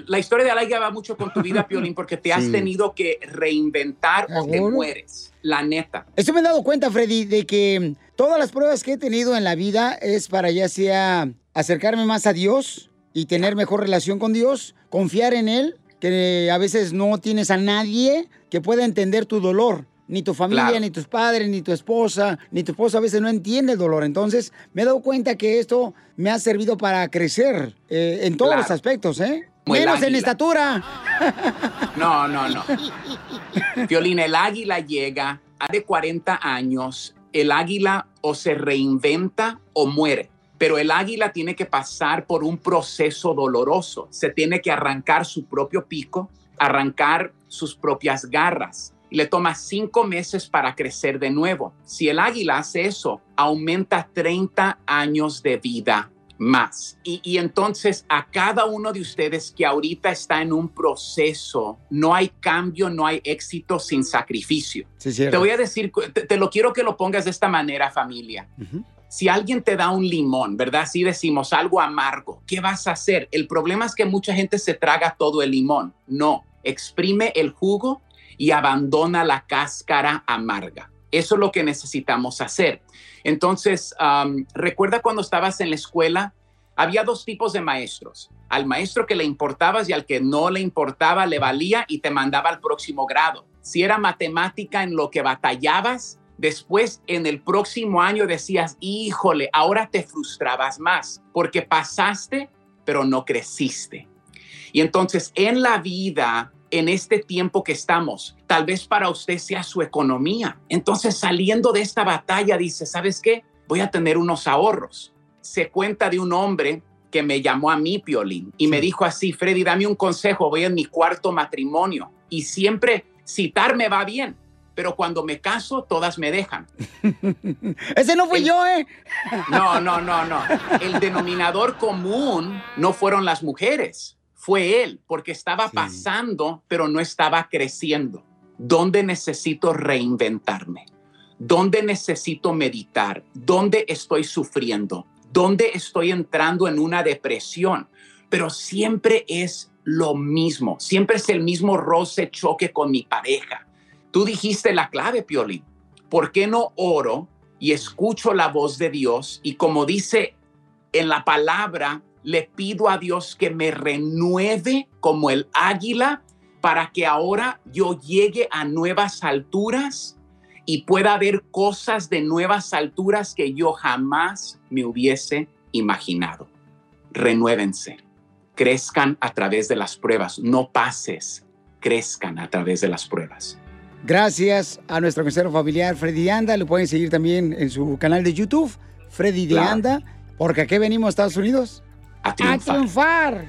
la historia de águila va mucho con tu vida, Piolín, porque te has Sí. tenido que reinventar o te mueres. La neta. Esto me he dado cuenta, Freddy, de que todas las pruebas que he tenido en la vida es para ya sea acercarme más a Dios y tener mejor relación con Dios, confiar en Él, que a veces no tienes a nadie que pueda entender tu dolor. Ni tu familia, Claro. ni tus padres, ni tu esposa, ni tu esposa a veces no entiende el dolor. Entonces, me he dado cuenta que esto me ha servido para crecer eh, en todos Claro. los aspectos, ¿eh? Como Menos en estatura. No, no, no. Violín, el águila llega a de 40 años, el águila o se reinventa o muere. Pero el águila tiene que pasar por un proceso doloroso. Se tiene que arrancar su propio pico, arrancar sus propias garras. Y le toma cinco meses para crecer de nuevo. Si el águila hace eso, aumenta 30 años de vida más. Y, y entonces a cada uno de ustedes que ahorita está en un proceso, no hay cambio, no hay éxito sin sacrificio. cierto. te voy a decir, te, te lo quiero que lo pongas de esta manera, familia. Si alguien te da un limón, ¿verdad? Si decimos algo amargo, ¿qué vas a hacer? El problema es que mucha gente se traga todo el limón. No, exprime el jugo y abandona la cáscara amarga. Eso es lo que necesitamos hacer. Entonces, recuerda cuando estabas en la escuela, había dos tipos de maestros. Al maestro que le importabas y al que no le importaba, le valía y te mandaba al próximo grado. Si era matemática en lo que batallabas, después en el próximo año decías, híjole, ahora te frustrabas más porque pasaste, pero no creciste. Y entonces en la vida, en este tiempo que estamos, tal vez para usted sea su economía. Entonces saliendo de esta batalla dice, ¿sabes qué? Voy a tener unos ahorros. Se cuenta de un hombre que me llamó a mí, Piolín, y me dijo así, Freddy, dame un consejo, voy en mi cuarto matrimonio y siempre citarme va bien, pero cuando me caso, todas me dejan. Ese no fui yo, ¿eh? No, no, no, no. El denominador común no fueron las mujeres, fue él, porque estaba pasando, pero no estaba creciendo. ¿Dónde necesito reinventarme? ¿Dónde necesito meditar? ¿Dónde estoy sufriendo? ¿Dónde estoy entrando en una depresión? Pero siempre es lo mismo, siempre es el mismo roce choque con mi pareja. Tú dijiste la clave, Piolín. ¿Por qué no oro y escucho la voz de Dios? Y como dice en la palabra, le pido a Dios que me renueve como el águila para que ahora yo llegue a nuevas alturas y pueda ver cosas de nuevas alturas que yo jamás me hubiese imaginado. Renuévense, crezcan a través de las pruebas, no pases, crezcan a través de las pruebas. Gracias a nuestro consejero familiar Freddy de Anda. Lo pueden seguir también en su canal de YouTube, Freddy de Claro. Anda. Porque aquí venimos a Estados Unidos a triunfar.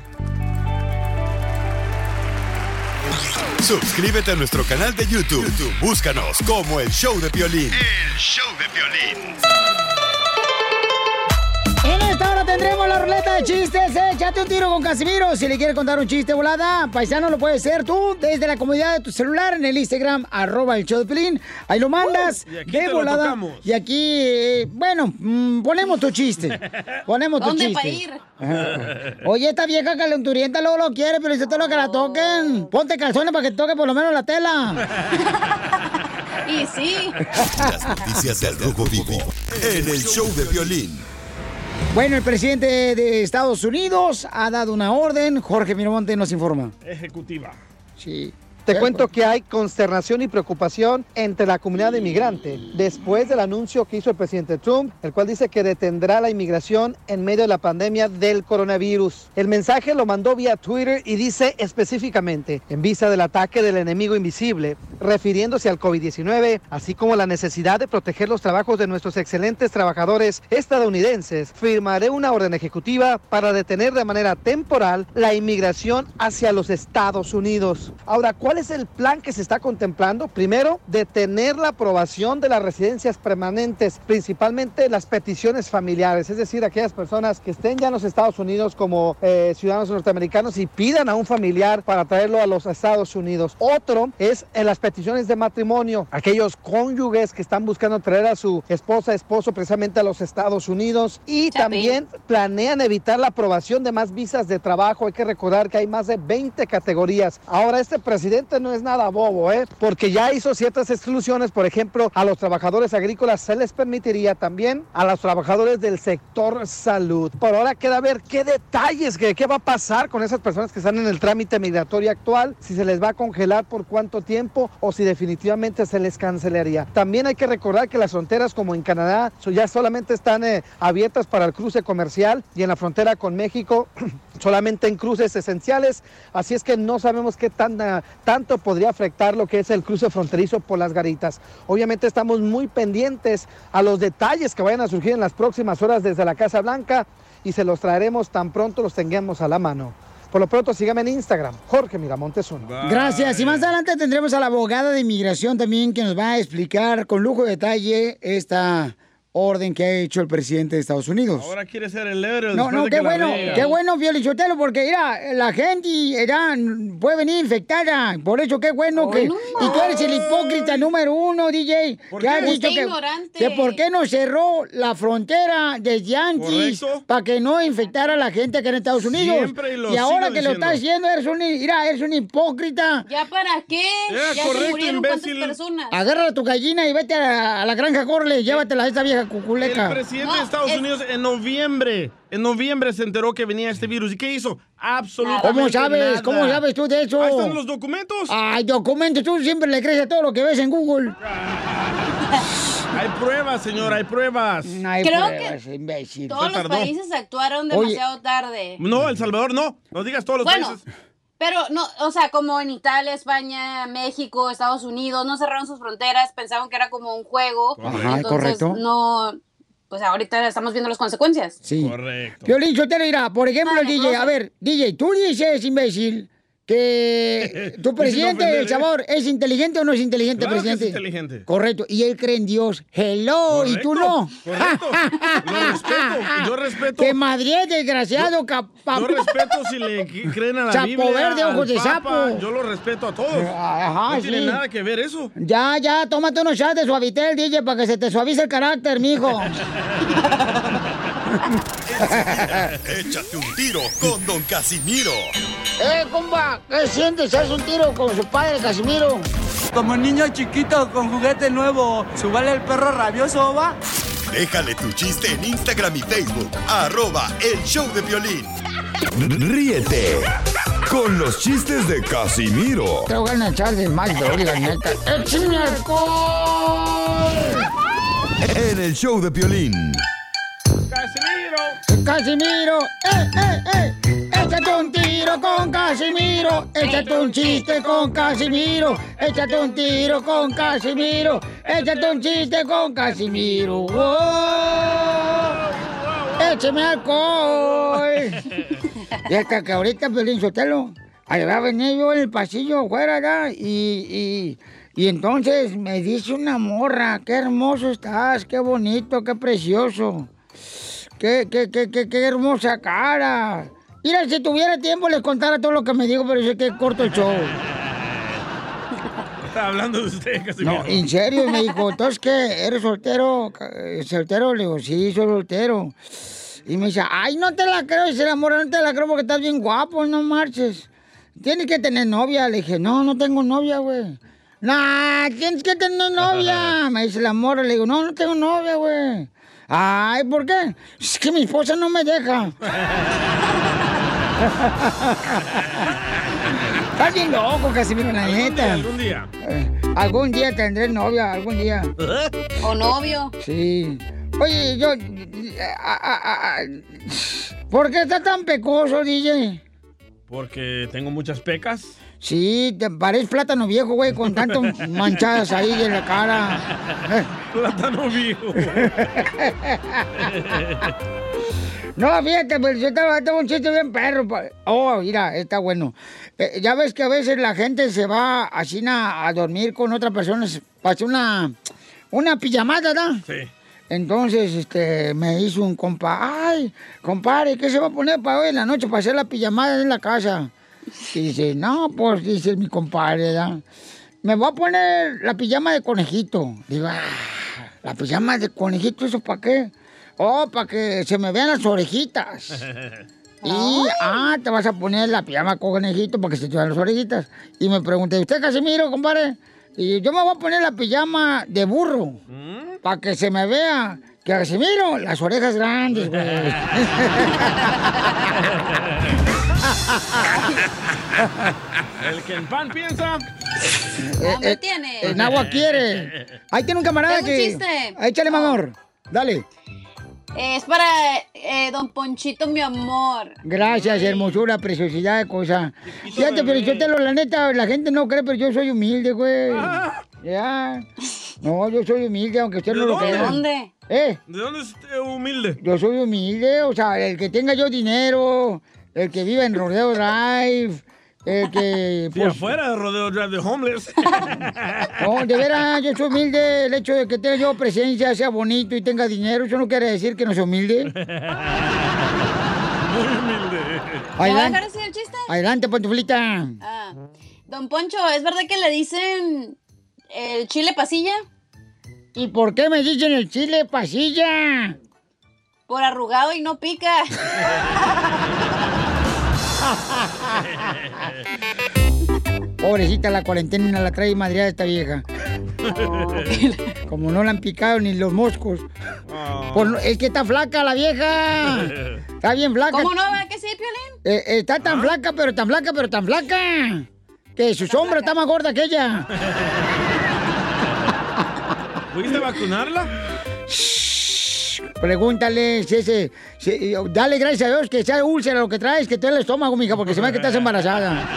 Suscríbete a nuestro canal de YouTube. YouTube, Búscanos como el Show de Piolín. El show de violín. Tendremos la ruleta de chistes. Échate un tiro con Casimiro. Si le quieres contar un chiste volada, paisano, lo puedes hacer tú desde la comodidad de tu celular en el Instagram, arroba el show de Pelín. Ahí lo mandas Uh, y aquí de volada. y aquí, eh, bueno, mm, ponemos tu chiste. Ponemos tu ¿Dónde chiste. pa' ir? Oye, esta vieja calenturienta luego lo quiere, pero dice todo lo que la toquen. Ponte calzones para que toque por lo menos la tela. Y sí. Las noticias del Rojo Vivo en el show de violín. Bueno, el presidente de Estados Unidos ha dado una orden. Jorge Miramonte nos informa. Ejecutiva. Sí. Te cuento que hay consternación y preocupación entre la comunidad inmigrante después del anuncio que hizo el presidente Trump, el cual dice que detendrá la inmigración en medio de la pandemia del coronavirus. El mensaje lo mandó vía Twitter y dice específicamente, en vista del ataque del enemigo invisible, refiriéndose al COVID-19, así como la necesidad de proteger los trabajos de nuestros excelentes trabajadores estadounidenses, firmaré una orden ejecutiva para detener de manera temporal la inmigración hacia los Estados Unidos. Ahora, ¿cuál es el plan que se está contemplando? Primero, detener la aprobación de las residencias permanentes, principalmente las peticiones familiares, es decir, aquellas personas que estén ya en los Estados Unidos como eh, ciudadanos norteamericanos y pidan a un familiar para traerlo a los Estados Unidos. Otro es en las peticiones de matrimonio, aquellos cónyuges que están buscando traer a su esposa, esposo precisamente a los Estados Unidos y también planean evitar la aprobación de más visas de trabajo. Hay que recordar que hay más de 20 categorías. Ahora, este presidente no es nada bobo, ¿eh? Porque ya hizo ciertas exclusiones, por ejemplo, a los trabajadores agrícolas se les permitiría también a los trabajadores del sector salud. Por ahora queda ver qué detalles, qué, qué va a pasar con esas personas que están en el trámite migratorio actual, si se les va a congelar por cuánto tiempo o si definitivamente se les cancelaría. También hay que recordar que las fronteras como en Canadá ya solamente están eh, abiertas para el cruce comercial y en la frontera con México solamente en cruces esenciales, así es que no sabemos qué tan, ah, tanto podría afectar lo que es el cruce fronterizo por las garitas. Obviamente estamos muy pendientes a los detalles que vayan a surgir en las próximas horas desde la Casa Blanca y se los traeremos tan pronto los tengamos a la mano. Por lo pronto síganme en Instagram, Jorge Miramontes uno. Gracias. Y más adelante tendremos a la abogada de inmigración también que nos va a explicar con lujo de detalle esta orden que ha hecho el presidente de Estados Unidos. Ahora quiere ser el héroe. No, no, de qué bueno, qué bueno, Violichotelo, porque mira, la gente era, puede venir infectada. Por eso qué bueno que. no y tú eres el hipócrita número uno, DJ. ¿Por que qué? has dicho Usted que, ignorante. que por qué no cerró la frontera antes Correcto. para que no infectara a la gente que en Estados Unidos. Siempre lo y ahora que lo estás haciendo, eres un, mira, eres un hipócrita. ¿Ya para qué? Era ya correcto, se murieron cuántas imbécil. personas. Agarra a tu gallina y vete a la, a la granja Corle, llévatela a esta vieja cuculeca. El presidente de Estados Unidos en noviembre, en noviembre se enteró que venía este virus. ¿Y qué hizo? Absolutamente ¿Cómo sabes? nada. ¿Cómo sabes tú de eso? Ahí están los documentos. Ay, documentos, tú siempre le crees a todo lo que ves en Google. Hay pruebas, señor, hay pruebas. hay Creo pruebas, imbécil. Todos los países actuaron Oye. demasiado tarde. No, El Salvador no. No digas todos los Bueno, países. Pero no, o sea, como en Italia, España, México, Estados Unidos, no cerraron sus fronteras, pensaban que era como un juego. Ajá, entonces correcto. no, pues ahorita estamos viendo las consecuencias. Sí. Correcto. Violín, yo te lo dirá. Por ejemplo, el Ay, DJ. A ver, DJ, tú dices, imbécil, que tu presidente ofender, del ¿eh? sabor es inteligente o no es inteligente, Claro que es presidente. inteligente. Correcto. Y él cree en Dios. Hello, y tú no. Correcto. Lo respeto. Yo respeto. Que Madrid, desgraciado, capa. Yo respeto si le creen a la Sapo Biblia, verde, ojos de Papa, sapo. Yo lo respeto a todos. Ajá, no tiene nada que ver eso. Ya, ya, tómate unos shots de suavitel, DJ, para que se te suavice el carácter, mijo. Échate un tiro con Don Casimiro. ¡Eh, compa! ¿Qué sientes? ¿Haz un tiro con su padre, Casimiro? Como niño chiquito con juguete nuevo, ¿subale el perro rabioso, va? Déjale tu chiste en Instagram y Facebook. Arroba El Show de Violín. Ríete con los chistes de Casimiro Te voy a echar de mal, la neta. ¡Échame alcohol! en El Show de Violín. ¡Casimiro! ¡Casimiro! ¡Eh, eh, eh! ¡Échate un tiro con Casimiro! ¡Échate un chiste con Casimiro! ¡Échate un tiro con Casimiro! ¡Échate un chiste con Casimiro! ¡Wow! ¡Écheme alcohol! Y hasta que ahorita, Pelín Sotelo, ahí va a venir yo en el pasillo afuera, ¿verdad? Y, y, y entonces me dice una morra, qué hermoso estás, qué bonito, qué precioso. Qué, qué, qué, qué, qué hermosa cara. Mira, si tuviera tiempo les contara todo lo que me dijo, pero sé que corto el show. Está hablando de usted, Casimiro. No, en serio, me dijo, ¿entonces qué? ¿Eres soltero? eh, ¿Soltero? Le digo, sí, soy soltero. Y me dice, ay, no te la creo. Dice la morra, no te la creo porque estás bien guapo, no marches. Tienes que tener novia. Le dije, no, no tengo novia, güey. Nah, tienes que tener novia. Me dice la morra, le digo, no, no tengo novia, güey. Ay, ¿por qué? Es que mi esposa no me deja. Estás bien loco, Casimiro, la neta. Algún día. Eh, algún día tendré novia, algún día. O novio. Sí. Oye, yo... a- a- a- ¿Por qué está tan pecoso, DJ? Porque tengo muchas pecas. Sí, te pareces plátano viejo, güey, con tantas manchadas ahí en la cara. Plátano viejo. No, fíjate, pues yo estaba, un chiste bien perro. Oh, mira, está bueno. Eh, ya ves que a veces la gente se va así na- a dormir con otra persona, pasa una, una pijamada, ¿verdad? Sí. Entonces, este, me hizo un compa, ay, compadre, ¿qué se va a poner para hoy en la noche para hacer la pijamada en la casa? Y dice, no, pues, dice mi compadre. Me voy a poner la pijama de conejito. Digo, ah, la pijama de conejito, ¿eso para qué? Oh, para que se me vean las orejitas. Y, ah, te vas a poner la pijama con conejito para que se te vean las orejitas. Y me pregunté, ¿usted Casimiro, compadre? Y yo me voy a poner la pijama de burro. Para que se me vea que Casimiro, las orejas grandes, güey. El que en pan piensa. Hambre Eh, tiene. En agua quiere. Ahí tiene un camarada Tengo un que. chiste. Échale, mi amor. Dale. Es para eh, Don Ponchito, mi amor. Gracias, hermosura, preciosidad de cosa. Fíjate, pero yo te lo, la neta, la gente no cree, pero yo soy humilde, güey. Ya. No, yo soy humilde, aunque usted ¿De no lo crea. ¿De dónde? ¿Eh? ¿De dónde es usted humilde? Yo soy humilde, o sea, el que tenga yo dinero, el que viva en Rodeo Drive, el que... Sí, afuera de Rodeo Drive de Homeless. No, de veras, yo soy humilde. El hecho de que tenga yo presencia, sea bonito y tenga dinero, eso no quiere decir que no sea humilde. Muy humilde. ¿Me va a Adelante, dejar decir el chiste? adelante pantuflita. Ah. Don Poncho, ¿es verdad que le dicen el chile pasilla? ¿Y por qué me dicen el chile pasilla? Por arrugado y no pica. Pobrecita, la cuarentena la trae madreada esta vieja. Como no la han picado ni los moscos. Pues no- es que está flaca la vieja. Está bien flaca. ¿Cómo no? ¿Va que sí, Piolín? Eh, eh, está tan flaca, pero tan flaca, pero tan flaca. Que su sombra está más gorda que ella. ¿Fuiste a vacunarla? Pregúntale si ese. si- dale gracias a Dios que sea úlcera lo que traes, que te el estómago, mija, porque se ve que estás embarazada.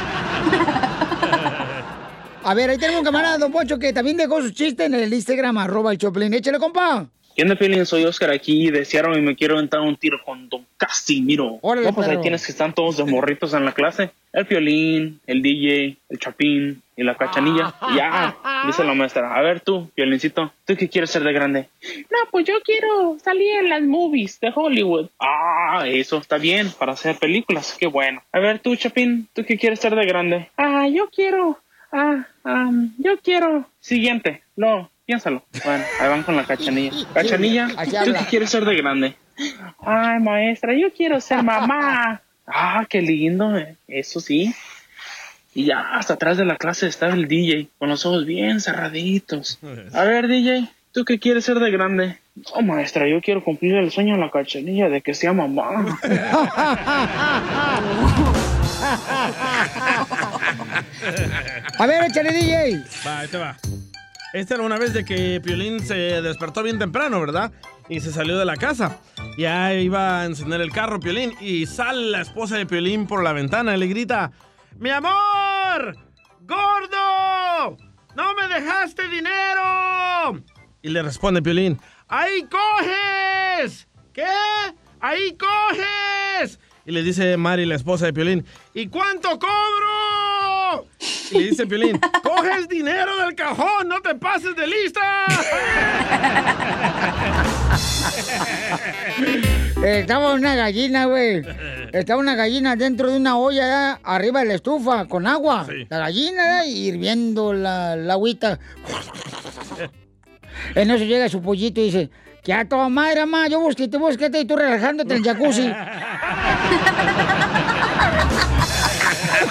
A ver, ahí tenemos un camarada, don Poncho, que también dejó su chiste en el Instagram, arroba el Choplin. Échale, compa. ¿Qué onda, Piolín? Soy Oscar aquí de Seattle y me quiero aventar un tiro con Don Casimiro. Órale, no, pues ahí tienes que están todos de morritos en la clase. El Piolín, el DJ, el Chapín y la Cachanilla. Y ya, dice la maestra. A ver tú, Piolincito, ¿tú qué quieres ser de grande? No, pues yo quiero salir en las movies de Hollywood. Ah, eso está bien para hacer películas. Qué bueno. A ver tú, Chapín, ¿tú qué quieres ser de grande? Ah, yo quiero... Ah, um, yo quiero... Siguiente. No, piénsalo. Bueno, ahí van con la Cachanilla. Cachanilla, ¿tú qué quieres ser de grande? Ay, maestra, yo quiero ser mamá. Ah, qué lindo, eh, eso sí. Y ya hasta atrás de la clase estaba el DJ, con los ojos bien cerraditos. A ver, DJ, ¿tú qué quieres ser de grande? Oh, maestra, yo quiero cumplir el sueño de la cachanilla de que sea mamá. A ver, échale, DJ. Va, ahí te va. Esta era una vez de que Piolín se despertó bien temprano, ¿verdad? Y se salió de la casa. Ya iba a encender el carro, Piolín, y sale la esposa de Piolín por la ventana y le grita, ¡Mi amor! ¡Gordo! ¡No me dejaste dinero! Y le responde Piolín, ¡Ahí coges! ¿Qué? ¡Ahí coges! Y le dice Mari, la esposa de Piolín, ¿y cuánto cobro? Y le dice Piolín, ¡coges dinero del cajón! ¡No te pases de lista! Estaba una gallina, güey. Estaba una gallina dentro de una olla ¿eh? arriba de la estufa con agua. La gallina ¿eh? hirviendo la, la agüita. En eso llega su pollito y dice, que a madre, mamá, yo busquete, busquete y tú relajándote en el jacuzzi.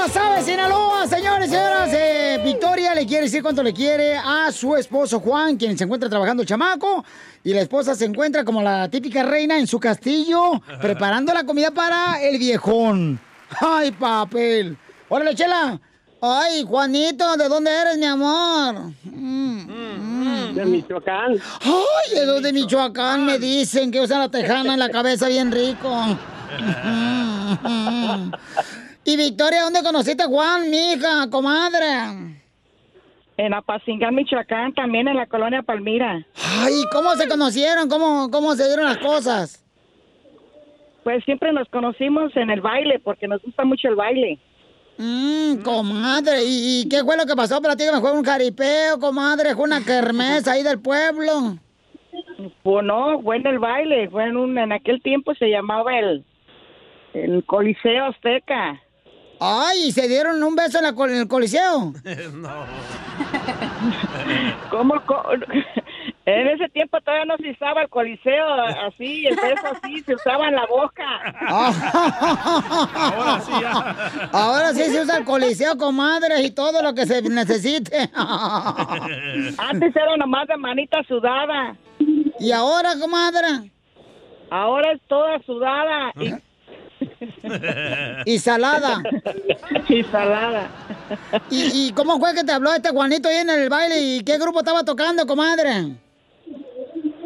WhatsApp, Sinaloa, señores y señoras. Eh, Victoria le quiere decir cuánto le quiere a su esposo Juan, quien se encuentra trabajando el chamaco. Y la esposa se encuentra como la típica reina en su castillo, preparando la comida para el viejón. ¡Ay, papel! ¡Órale, chela! ¡Ay, Juanito! ¿De dónde eres, mi amor? Mm, De Michoacán. ¡Ay, de los de Michoacán! Me dicen que usan la tejana en la cabeza bien rico. y Victoria, ¿dónde conociste a Juan, mija, comadre? En Apacinga, Michoacán, también en la colonia Palmira. Ay, ¿cómo se conocieron? ¿Cómo, cómo se dieron las cosas? Pues siempre nos conocimos en el baile, porque nos gusta mucho el baile. Mmm, comadre, ¿Y, y qué fue lo que pasó? Platícame, ¿fue un jaripeo, comadre? ¿Fue una kermés ahí del pueblo? Pues no, fue en el baile, fue en un, en aquel tiempo se llamaba el, el Coliseo Azteca. Ay, ¿y se dieron un beso en, la, col- en el coliseo? no. ¿Cómo? co- En ese tiempo todavía no se usaba el Coliseo así, el beso así, se usaba en la boca. Ahora sí, Ahora sí se usa el coliseo, comadre, y todo lo que se necesite. Antes era nomás de manita sudada. ¿Y ahora, comadre? Ahora es toda sudada y, Y salada. y salada. ¿Y, y cómo fue que te habló este Juanito ahí en el baile? ¿Y qué grupo estaba tocando, comadre?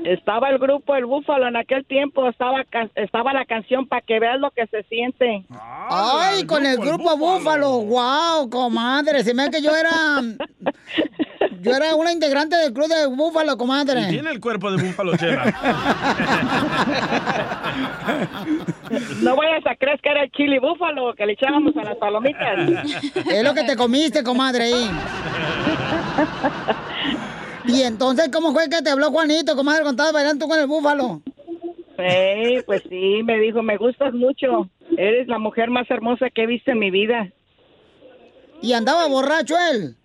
Estaba el grupo El Búfalo en aquel tiempo, estaba can- estaba la canción para que veas lo que se siente. Ay, con el grupo Búfalo. Wow, comadre. Se me que yo era. Yo era una integrante del club de Búfalo, comadre. Y tiene el cuerpo de búfalo, Chela. No vayas a creer que era el chili búfalo que le echábamos a las palomitas. Es lo que te comiste, comadre, ahí. Y entonces, ¿cómo fue que te habló Juanito, comadre, cuando estabas bailando tú con el búfalo? Sí, pues sí, me dijo, me gustas mucho. Eres la mujer más hermosa que he visto en mi vida. ¿Y andaba borracho él?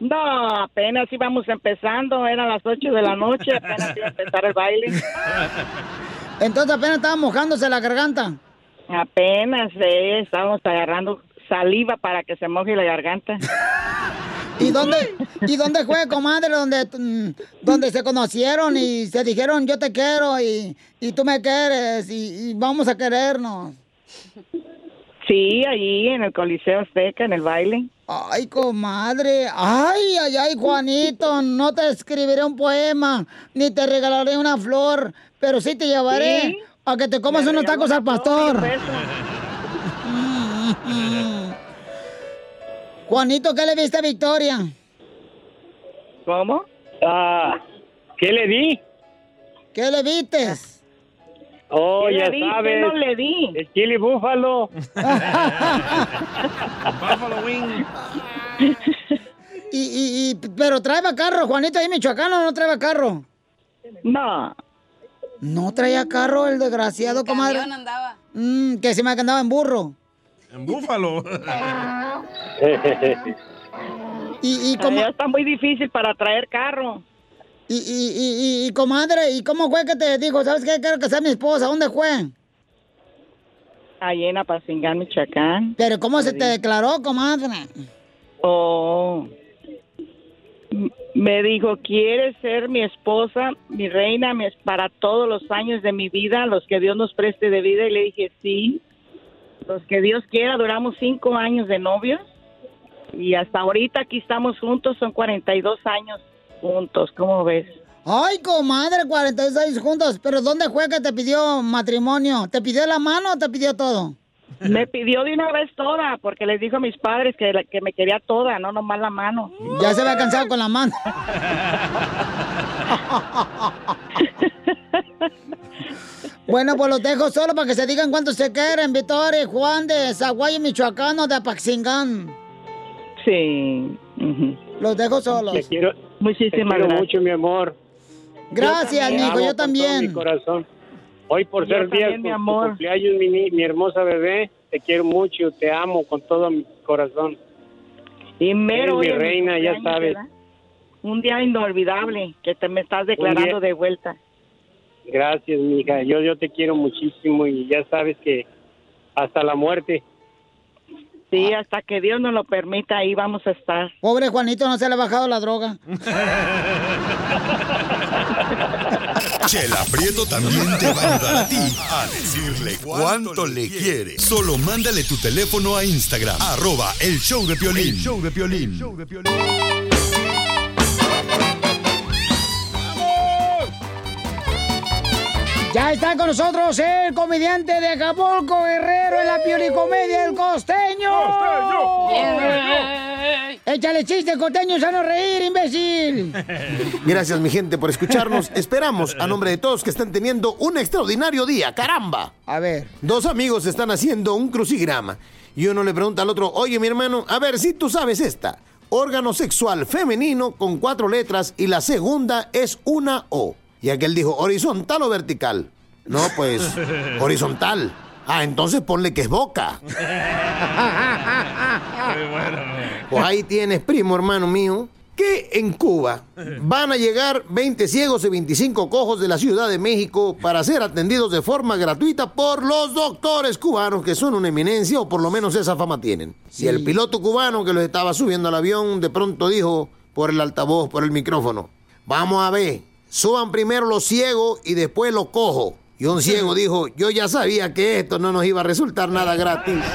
No, apenas íbamos empezando, eran las 8 de la noche, apenas iba a empezar el baile. Entonces apenas estaba mojándose la garganta. Apenas, eh, estábamos agarrando saliva para que se moje la garganta. ¿Y dónde, ¿Y dónde fue, comadre, donde, mm, donde se conocieron y se dijeron yo te quiero y, y tú me quieres y, y vamos a querernos? Sí, allí en el Coliseo Azteca, en el baile. Ay, comadre. Ay, ay, ay, Juanito, no te escribiré un poema, ni te regalaré una flor, pero sí te llevaré ¿Sí? a que te comas Me unos tacos al pastor. Juanito, ¿qué le viste a Victoria? ¿Cómo? Ah, ¿Qué le di? ¿Qué le viste? Oh, ¿Qué ya le di? ¿Qué sabes. no le di? El chili búfalo. Buffalo Wing. Y, y, y, pero trae carro, Juanito, ahí Michoacán o no trae carro. No. No traía carro el desgraciado, comadre. Andaba. Mm, que se me andaba en burro. En búfalo. Y, y cómo, Allá está muy difícil para traer carro. y, y, y, y- y, comadre, ¿y cómo fue que te dijo, sabes qué, quiero que sea mi esposa? ¿Dónde fue? Allí en Apacingán, Michoacán. Pero ¿cómo se te declaró, comadre? Oh. Me dijo, ¿quieres ser mi esposa, mi reina, mi es- para todos los años de mi vida, los que Dios nos preste de vida? Y le dije, sí. Los que Dios quiera, duramos cinco años de novios. Y hasta ahorita aquí estamos juntos, son 42 años juntos, ¿cómo ves? Ay, comadre, 46 juntos. ¿Pero dónde fue que te pidió matrimonio? ¿Te pidió la mano o te pidió todo? Me pidió de una vez toda, porque les dijo a mis padres que, la- que me quería toda, no nomás la mano. Ya se había cansado con la mano. Bueno, pues los dejo solo para que se digan cuánto se quieren. Victoria y Juan de Zaguayo, Michoacán o de Apaxingán. Sí. Los dejo solos. Te quiero, Muchísimas te quiero gracias. mucho, mi amor. Gracias, amo yo con también. todo mi corazón. Hoy por Yo ser día también, mi de tu amor. cumpleaños, mi, ni- mi hermosa bebé, te quiero mucho, te amo con todo mi corazón. Y mero Eres mi reina, ya sabes. ¿verdad? Un día inolvidable que te me estás declarando día- de vuelta. Gracias, mija. Yo, yo te quiero muchísimo y ya sabes que hasta la muerte. Sí, hasta que Dios nos lo permita, ahí vamos a estar. Pobre Juanito, no se le ha bajado la droga. Chela Prieto también te va a ayudar a ti a decirle cuánto le quiere. Solo mándale tu teléfono a Instagram, arroba el show de Piolín. El show de Piolín. Ya está con nosotros el comediante de Acapulco, Guerrero, en la piolicomedia El Costeño. Échale chiste, costeño, sano reír, imbécil. Gracias, mi gente, por escucharnos. Esperamos, a nombre de todos, que estén teniendo un extraordinario día. ¡Caramba! A ver. Dos amigos están haciendo un crucigrama. Y uno le pregunta al otro, oye, mi hermano, a ver si tú sabes esta. Órgano sexual femenino con cuatro letras y la segunda es una O. Y aquel dijo, ¿horizontal o vertical? No, pues, horizontal. Ah, entonces ponle que es boca. Pues ahí tienes, primo hermano mío, que en Cuba van a llegar 20 ciegos y 25 cojos de la Ciudad de México para ser atendidos de forma gratuita por los doctores cubanos, que son una eminencia, o por lo menos esa fama tienen. Si el piloto cubano que los estaba subiendo al avión de pronto dijo por el altavoz, por el micrófono, vamos a ver, suban primero los ciegos y después los cojos. Y un ciego dijo, yo ya sabía que esto no nos iba a resultar nada gratis.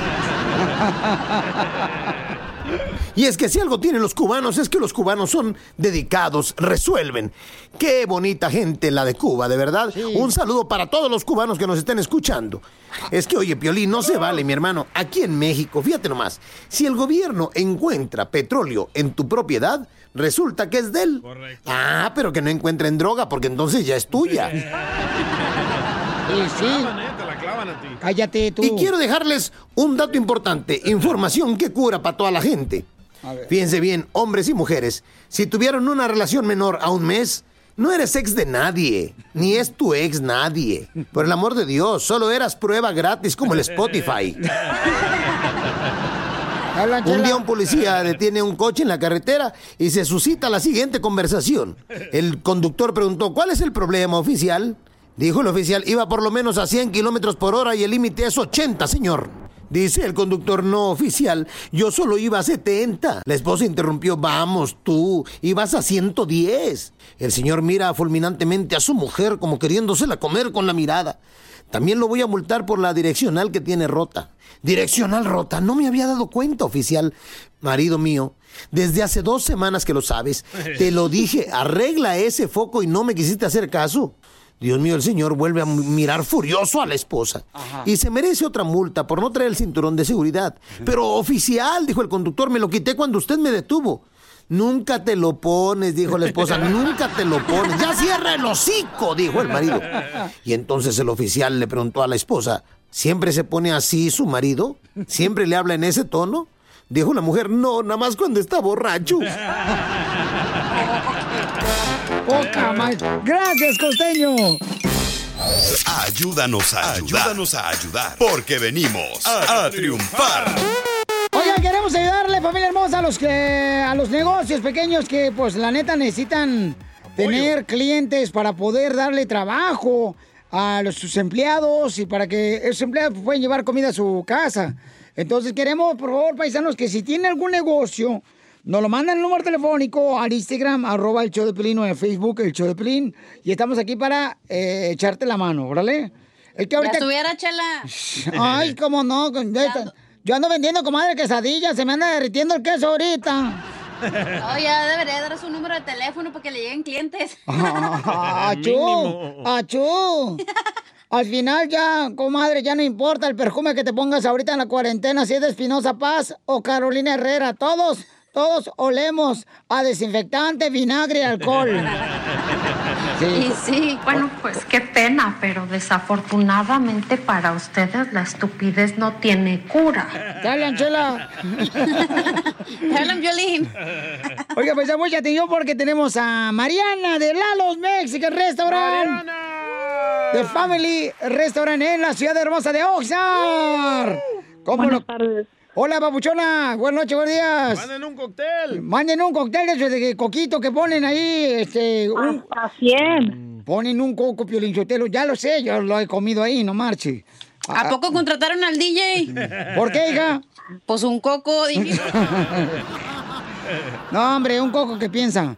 Y es que si algo tienen los cubanos es que los cubanos son dedicados, resuelven. Qué bonita gente la de Cuba, de verdad. Un saludo para todos los cubanos que nos estén escuchando. Es que, oye, Piolín, no se vale, mi hermano. Aquí en México, fíjate nomás, si el gobierno encuentra petróleo en tu propiedad, resulta que es de él. Ah, pero que no encuentren droga, porque entonces ya es tuya. Y sí. Cállate tú. Y quiero dejarles un dato importante, información que cura para toda la gente. Fíjense bien, hombres y mujeres, si tuvieron una relación menor a un mes, no eres ex de nadie, ni es tu ex nadie. Por el amor de Dios, solo eras prueba gratis como el Spotify. Un día un policía detiene un coche en la carretera y se suscita la siguiente conversación. El conductor preguntó, ¿cuál es el problema oficial? Dijo el oficial, iba por lo menos a 100 kilómetros por hora y el límite es 80, señor. Dice el conductor no oficial, yo solo iba a 70. La esposa interrumpió, vamos tú, ibas a 110. El señor mira fulminantemente a su mujer como queriéndosela comer con la mirada. También lo voy a multar por la direccional que tiene rota. Direccional rota, no me había dado cuenta, oficial. Marido mío, desde hace dos semanas que lo sabes, te lo dije, arregla ese foco y no me quisiste hacer caso. Dios mío, el señor vuelve a mirar furioso a la esposa y se merece otra multa por no traer el cinturón de seguridad. Pero oficial, dijo el conductor, me lo quité cuando usted me detuvo. Nunca te lo pones, dijo la esposa, nunca te lo pones. Ya cierra el hocico, dijo el marido. Y entonces el oficial le preguntó a la esposa, ¿siempre se pone así su marido? ¿Siempre le habla en ese tono? Dijo la mujer, no, nada más cuando está borracho. Poca. Gracias, costeño. Ayúdanos a ayudar. Ayúdanos a ayudar. Porque venimos a, a triunfar. Queremos ayudarle, familia hermosa, a los que a los negocios pequeños que, pues, la neta necesitan tener clientes para poder darle trabajo a los, sus empleados y para que esos empleados puedan llevar comida a su casa. Entonces queremos, por favor, paisanos, que si tienen algún negocio, nos lo mandan el número telefónico al Instagram, arroba el show de Pelín o en Facebook, el show de Pelín. Y estamos aquí para eh, echarte la mano, ¿órale? El que Ya ahorita... estuviera, chela. Ay, cómo no. con- Yo ando vendiendo, comadre, quesadillas. Se me anda derritiendo el queso ahorita. Oh, ya debería dar su número de teléfono para que le lleguen clientes. ¡Achú! ¡Achú! Al final ya, comadre, ya no importa el perfume que te pongas ahorita en la cuarentena, si es de Espinosa Paz o Carolina Herrera, todos, todos olemos a desinfectante, vinagre y alcohol. Sí, sí. Bueno, pues qué pena, pero desafortunadamente para ustedes la estupidez no tiene cura. ¡Te hablan, chela! ¡Te hablan, violín! Oiga, pues ya mucha atención porque tenemos a Mariana de Lalos Mexican Restaurant. The Family Restaurant en la ciudad hermosa de Oxnard. ¿Cómo Buenas lo- tardes. Hola, babuchona. Buenas noches, buenos días. Manden un cóctel. Manden un cóctel de, de coquito que ponen ahí, este... Un... Hasta 100. Ponen un coco piolinchotelo, ya lo sé, yo lo he comido ahí, no marche. ¿A poco contrataron al DJ? ¿Por qué, hija? Pues un coco, dije. No, hombre, un coco que piensa.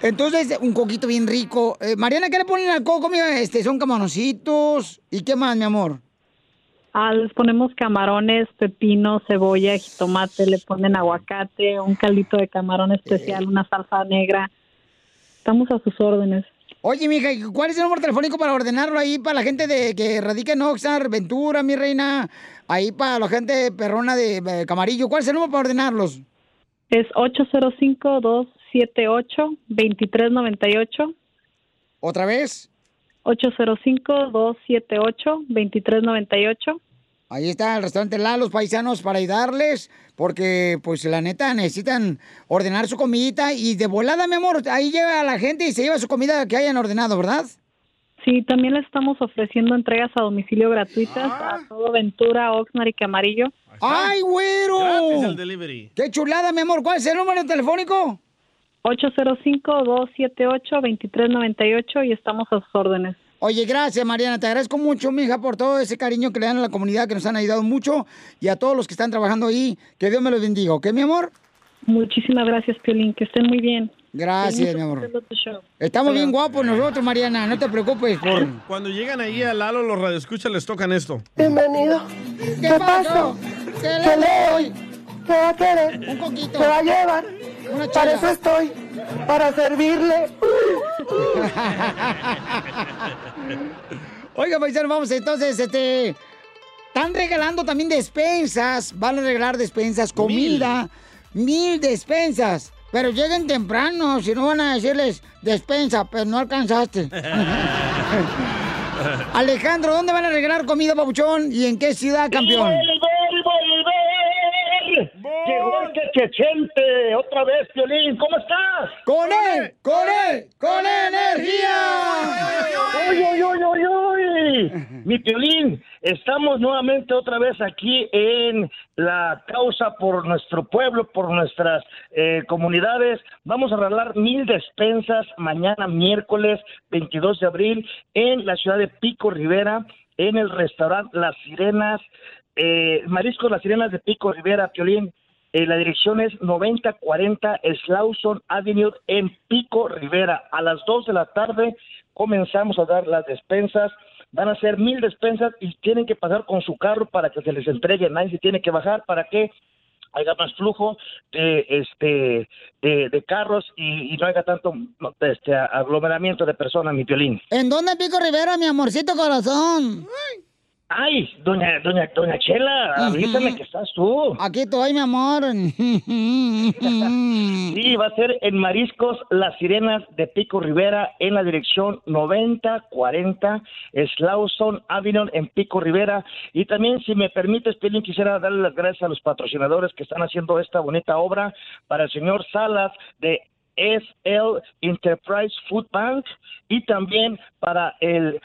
Entonces, un coquito bien rico. Eh, Mariana, ¿qué le ponen al coco? Mira, este, son camaroncitos. ¿Y qué más, mi amor? Ah, les ponemos camarones, pepino, cebolla, jitomate, le ponen aguacate, un caldito de camarón especial, una salsa negra. Estamos a sus órdenes. Oye, mija, ¿y ¿cuál es el número telefónico para ordenarlo ahí para la gente de que radica en Oxnard, Ventura, mi reina? Ahí para la gente perrona de Camarillo. ¿Cuál es el número para ordenarlos? Es 805-278-2398. ¿Otra vez? 805-278-2398. Ahí está el restaurante La Los Paisanos para ayudarles, porque pues la neta necesitan ordenar su comidita y de volada, mi amor, ahí llega la gente y se lleva su comida que hayan ordenado, ¿verdad? Sí, también les estamos ofreciendo entregas a domicilio gratuitas a todo Ventura, Oxnard y Camarillo. ¡Ay, güero! Gratis el delivery. ¡Qué chulada, mi amor! ¿Cuál es el número telefónico? 805-278-2398 y estamos a sus órdenes. Oye, gracias, Mariana. Te agradezco mucho, mija, por todo ese cariño que le dan a la comunidad, que nos han ayudado mucho, y a todos los que están trabajando ahí. Que Dios me los bendiga, ¿ok, mi amor? Muchísimas gracias, Piolín. Que estén muy bien. Gracias, mi amor. Estamos bien guapos nosotros, Mariana. No te preocupes por... Cuando llegan ahí a Lalo, los radioescuchas les tocan esto. Bienvenido. ¿Qué, pasó? ¿Qué le doy? ¿Qué va a querer? Un coquito. ¿Qué va a llevar? Una Para eso estoy, para servirle. Oiga, paisano, vamos entonces, este... Están regalando también despensas. Van a regalar despensas, comida. Mil, despensas. Pero lleguen temprano, si no van a decirles despensa, pero no alcanzaste. Alejandro, ¿dónde van a regalar comida, papuchón? ¿Y en qué ciudad, campeón? Llegó este chechente otra vez, Piolín. ¿Cómo estás? ¡Con él! ¡Con él! ¡Con energía! ¡Uy, uy, uy, uy, uy! Mi Piolín, estamos nuevamente otra vez aquí en la causa por nuestro pueblo, por nuestras eh, comunidades. Vamos a regalar mil despensas mañana, miércoles 22 de abril, en la ciudad de Pico Rivera, en el restaurante Las Sirenas, eh, Mariscos Las Sirenas de Pico Rivera, Piolín. Eh, la dirección es 9040 Slauson Avenue en Pico Rivera. A las 2 de la tarde comenzamos a dar las despensas. Van a ser mil despensas y tienen que pasar con su carro para que se les entregue. Nadie se tiene que bajar para que haya más flujo de este de, de carros y, y no haya tanto este aglomeramiento de personas, mi violín. ¿En dónde Pico Rivera, mi amorcito corazón? Ay, doña, doña, doña Chela, avísame que estás tú. Aquí estoy, mi amor. Sí, va a ser en Mariscos Las Sirenas de Pico Rivera en la dirección 9040 Slauson Avenue en Pico Rivera. Y también, si me permites, quisiera darle las gracias a los patrocinadores que están haciendo esta bonita obra para el señor Salas de SL Enterprise Food Bank y también para el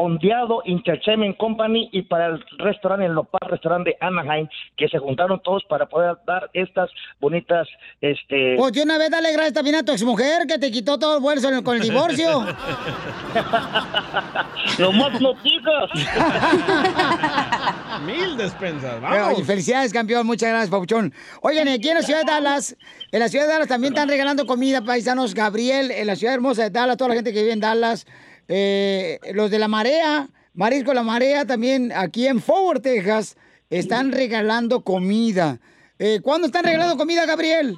Ondeado Entertainment Company y para el restaurante, el Nopal Restaurante de Anaheim, que se juntaron todos para poder dar estas bonitas, este... Pues de una vez dale gracias también a tu exmujer que te quitó todo el bolso con el divorcio. ¡Lo más no! Mil despensas, Oye, vamos. felicidades, campeón. Muchas gracias, Papuchón. Oigan, aquí en la ciudad de Dallas, en la ciudad de Dallas también están regalando comida, paisanos. Gabriel, en la ciudad hermosa de Dallas, toda la gente que vive en Dallas. Eh, los de la marea, Marisco La Marea, también aquí en Forward, Texas, están regalando comida. Eh, ¿Cuándo están regalando comida, Gabriel?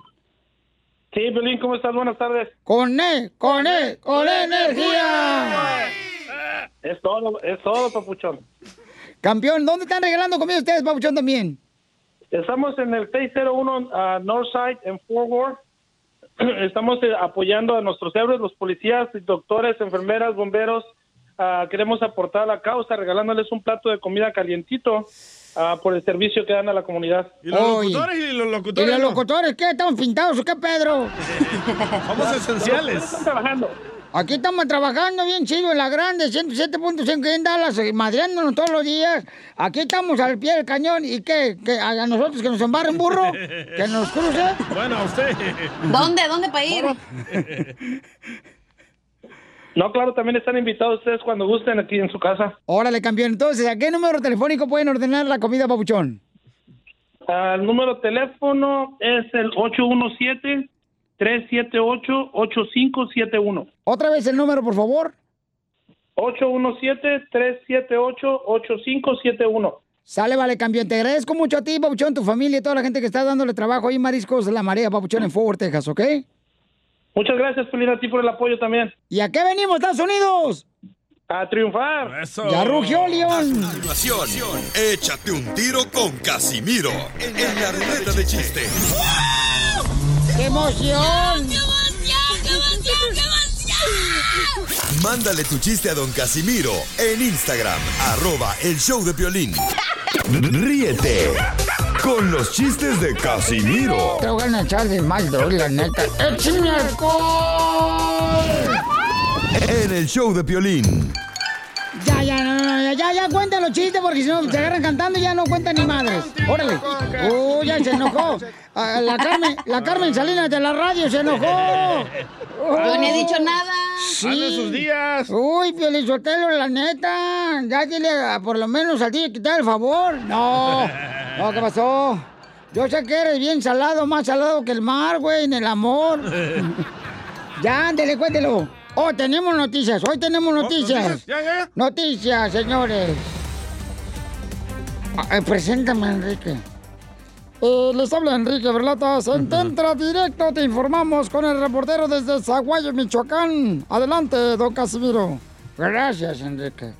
Sí, Pelín, ¿cómo estás? Buenas tardes. Con E, con E, con energía. Es todo, es todo, papuchón. Campeón, ¿dónde están regalando comida ustedes, Papuchón, también? Estamos en el 601 ah, Northside en Fort Worth. Estamos eh, apoyando a nuestros héroes, los policías, doctores, enfermeras, bomberos. Ah, queremos aportar a la causa regalándoles un plato de comida calientito ah, por el servicio que dan a la comunidad. ¿Y los locutores y los ¿Y locutores? los no? locutores qué? ¿Estamos pintados o qué, Pedro? Somos esenciales. Están trabajando. Aquí estamos trabajando bien chido en la grande, 107.5 en Dallas, eh, madreándonos todos los días. Aquí estamos al pie del cañón. ¿Y qué? ¿Que a nosotros que nos embarren burro? ¿Que nos cruce? Bueno, a usted. ¿Dónde? ¿Dónde para ir? No, claro, también están invitados ustedes cuando gusten aquí en su casa. Órale, campeón. Entonces, ¿a qué número telefónico pueden ordenar la comida, Papuchón? El número de teléfono es el 817-378-8571. Otra vez el número, por favor. 817-378-8571. Sale, vale, campeón. Te agradezco mucho a ti, Papuchón, tu familia y toda la gente que está dándole trabajo ahí, Mariscos La Marea, Papuchón, en Fort Texas, ¿ok? Muchas gracias, Pelín, a ti por el apoyo también. ¿Y a qué venimos, Estados Unidos? A triunfar. Ya rugió León. Échate un tiro con Casimiro en la ruleta de chiste. ¡Qué emoción! Mándale tu chiste a don Casimiro en Instagram, arroba el show de violín. Ríete con los chistes de Casimiro Te voy a echar de mal, la neta. ¡Échame alcohol! en el show de violín. Ya, ya, no, ya, ya, ya, cuenta los chistes porque si no se agarran cantando y ya no cuentan ni madres. Órale. Uy, ya se enojó. Ah, La Carmen, la Carmen Salinas de la radio se enojó. Yo ni he dicho nada. Sí. Sus días. Uy, Pielizotelo, la neta. Ya dile a- por lo menos a ti quitar el favor. No. No, ¿qué pasó? Yo sé que eres bien salado, más salado que el mar, güey, en el amor. ya, ándele, cuéntelo. Oh, tenemos noticias. Hoy tenemos noticias. noticias. Ya, ya. Noticias, señores. Ah, eh, preséntame, Enrique. Eh, les habla Enrique Berlatas. En Tentra Directo te informamos con el reportero desde Zaguayo, Michoacán. Adelante, don Casimiro. Gracias, Enrique.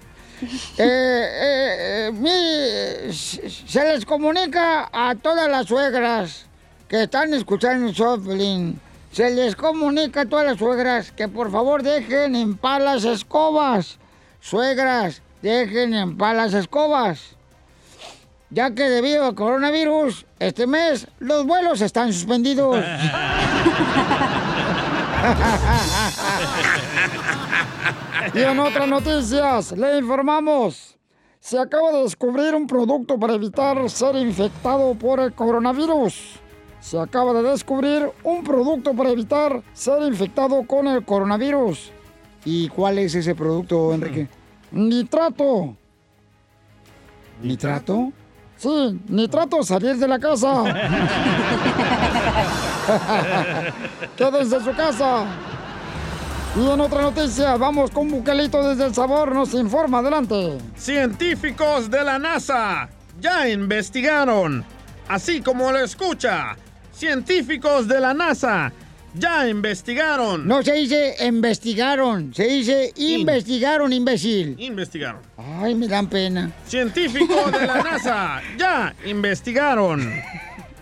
Eh, eh, eh, se les comunica a todas las suegras que están escuchando el. Se les comunica a todas las suegras que por favor dejen en paz las escobas. Suegras, dejen en paz las escobas. Ya que debido al coronavirus, este mes los vuelos están suspendidos. Y en otras noticias, le informamos. Se acaba de descubrir un producto para evitar ser infectado por el coronavirus. Se acaba de descubrir un producto para evitar ser infectado con el coronavirus. ¿Y cuál es ese producto, Enrique? Nitrato. ¿Nitrato? Sí, nitrato, salir de la casa. Quédense en su casa. Y en otra noticia, vamos con Buquelito desde El Sabor, nos informa, adelante. Científicos de la NASA ya investigaron, así como lo escucha. Científicos de la NASA ya investigaron. No se dice investigaron, se dice investigaron, imbécil. Investigaron. Ay, me dan pena. Científicos de la NASA ya investigaron.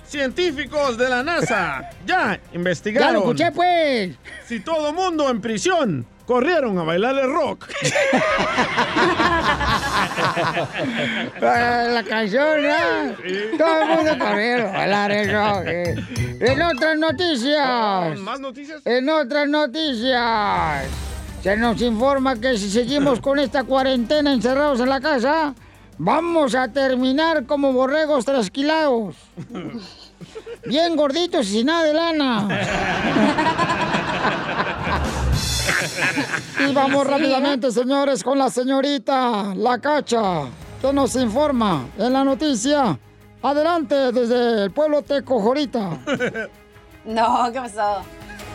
Científicos de la NASA ya investigaron. Ya lo escuché, pues. Si todo mundo en prisión corrieron a bailar el rock. Ah, La canción, ¿no? Todo el mundo corrió a bailar el rock. eh. En otras noticias. ¿Más noticias? En otras noticias. Se nos informa que si seguimos con esta cuarentena encerrados en la casa, vamos a terminar como borregos trasquilados. Bien gorditos y sin nada de lana. Y vamos rápidamente, señores, con la señorita La Cacha, que nos informa en la noticia. Adelante, desde el pueblo Tecojorita. No, ¿qué pasó?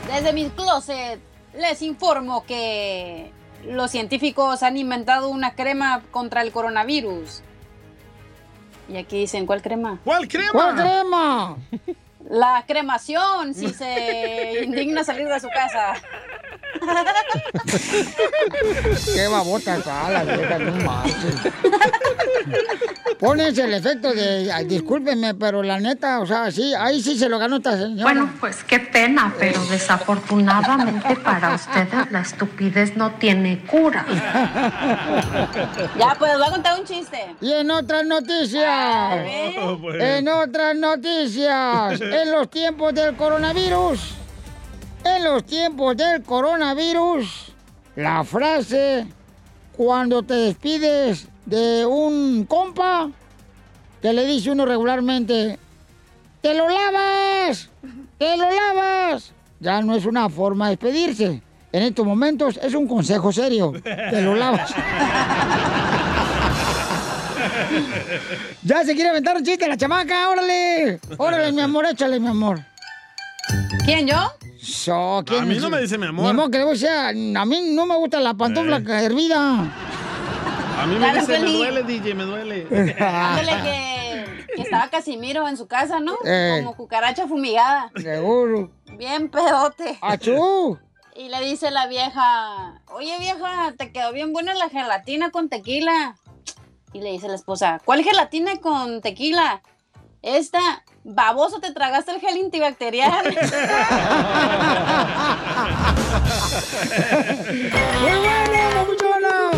Desde mi closet les informo que los científicos han inventado una crema contra el coronavirus. Y aquí dicen, ¿cuál crema? ¿Cuál crema? ¿Cuál crema? La cremación, si se indigna salir de su casa. Qué babota está la vieja, no marches. Pones el efecto de, ay, discúlpeme, pero la neta, o sea, sí, ahí sí se lo ganó esta señora. Bueno, pues qué pena, pero desafortunadamente para ustedes la estupidez no tiene cura. Ya, pues voy a contar un chiste. Y en otras noticias, en otras noticias, en los tiempos del coronavirus, en los tiempos del coronavirus, la frase, cuando te despides de un compa, que le dice uno regularmente, ¡te lo lavas! ¡te lo lavas! Ya no es una forma de despedirse. En estos momentos es un consejo serio. Te lo lavas. Ya se quiere aventar un chiste la chamaca, órale. Órale, mi amor, échale, mi amor. ¿Quién, yo? So, ¿quién A mí no me dice mi amor. Mi amor, que le voy a mí no me gusta la pantufla hervida. A mí me Dale, dice, me duele, DJ, me duele. Ándale que, que estaba Casimiro en su casa, ¿no? Eh. Como cucaracha fumigada. Seguro. Bien pedote. ¡Achú! Y le dice la vieja, oye vieja, te quedó bien buena la gelatina con tequila. Y le dice la esposa, ¿cuál gelatina con tequila? Esta, baboso, te tragaste el gel antibacterial. ¡Muy bueno, papuchona!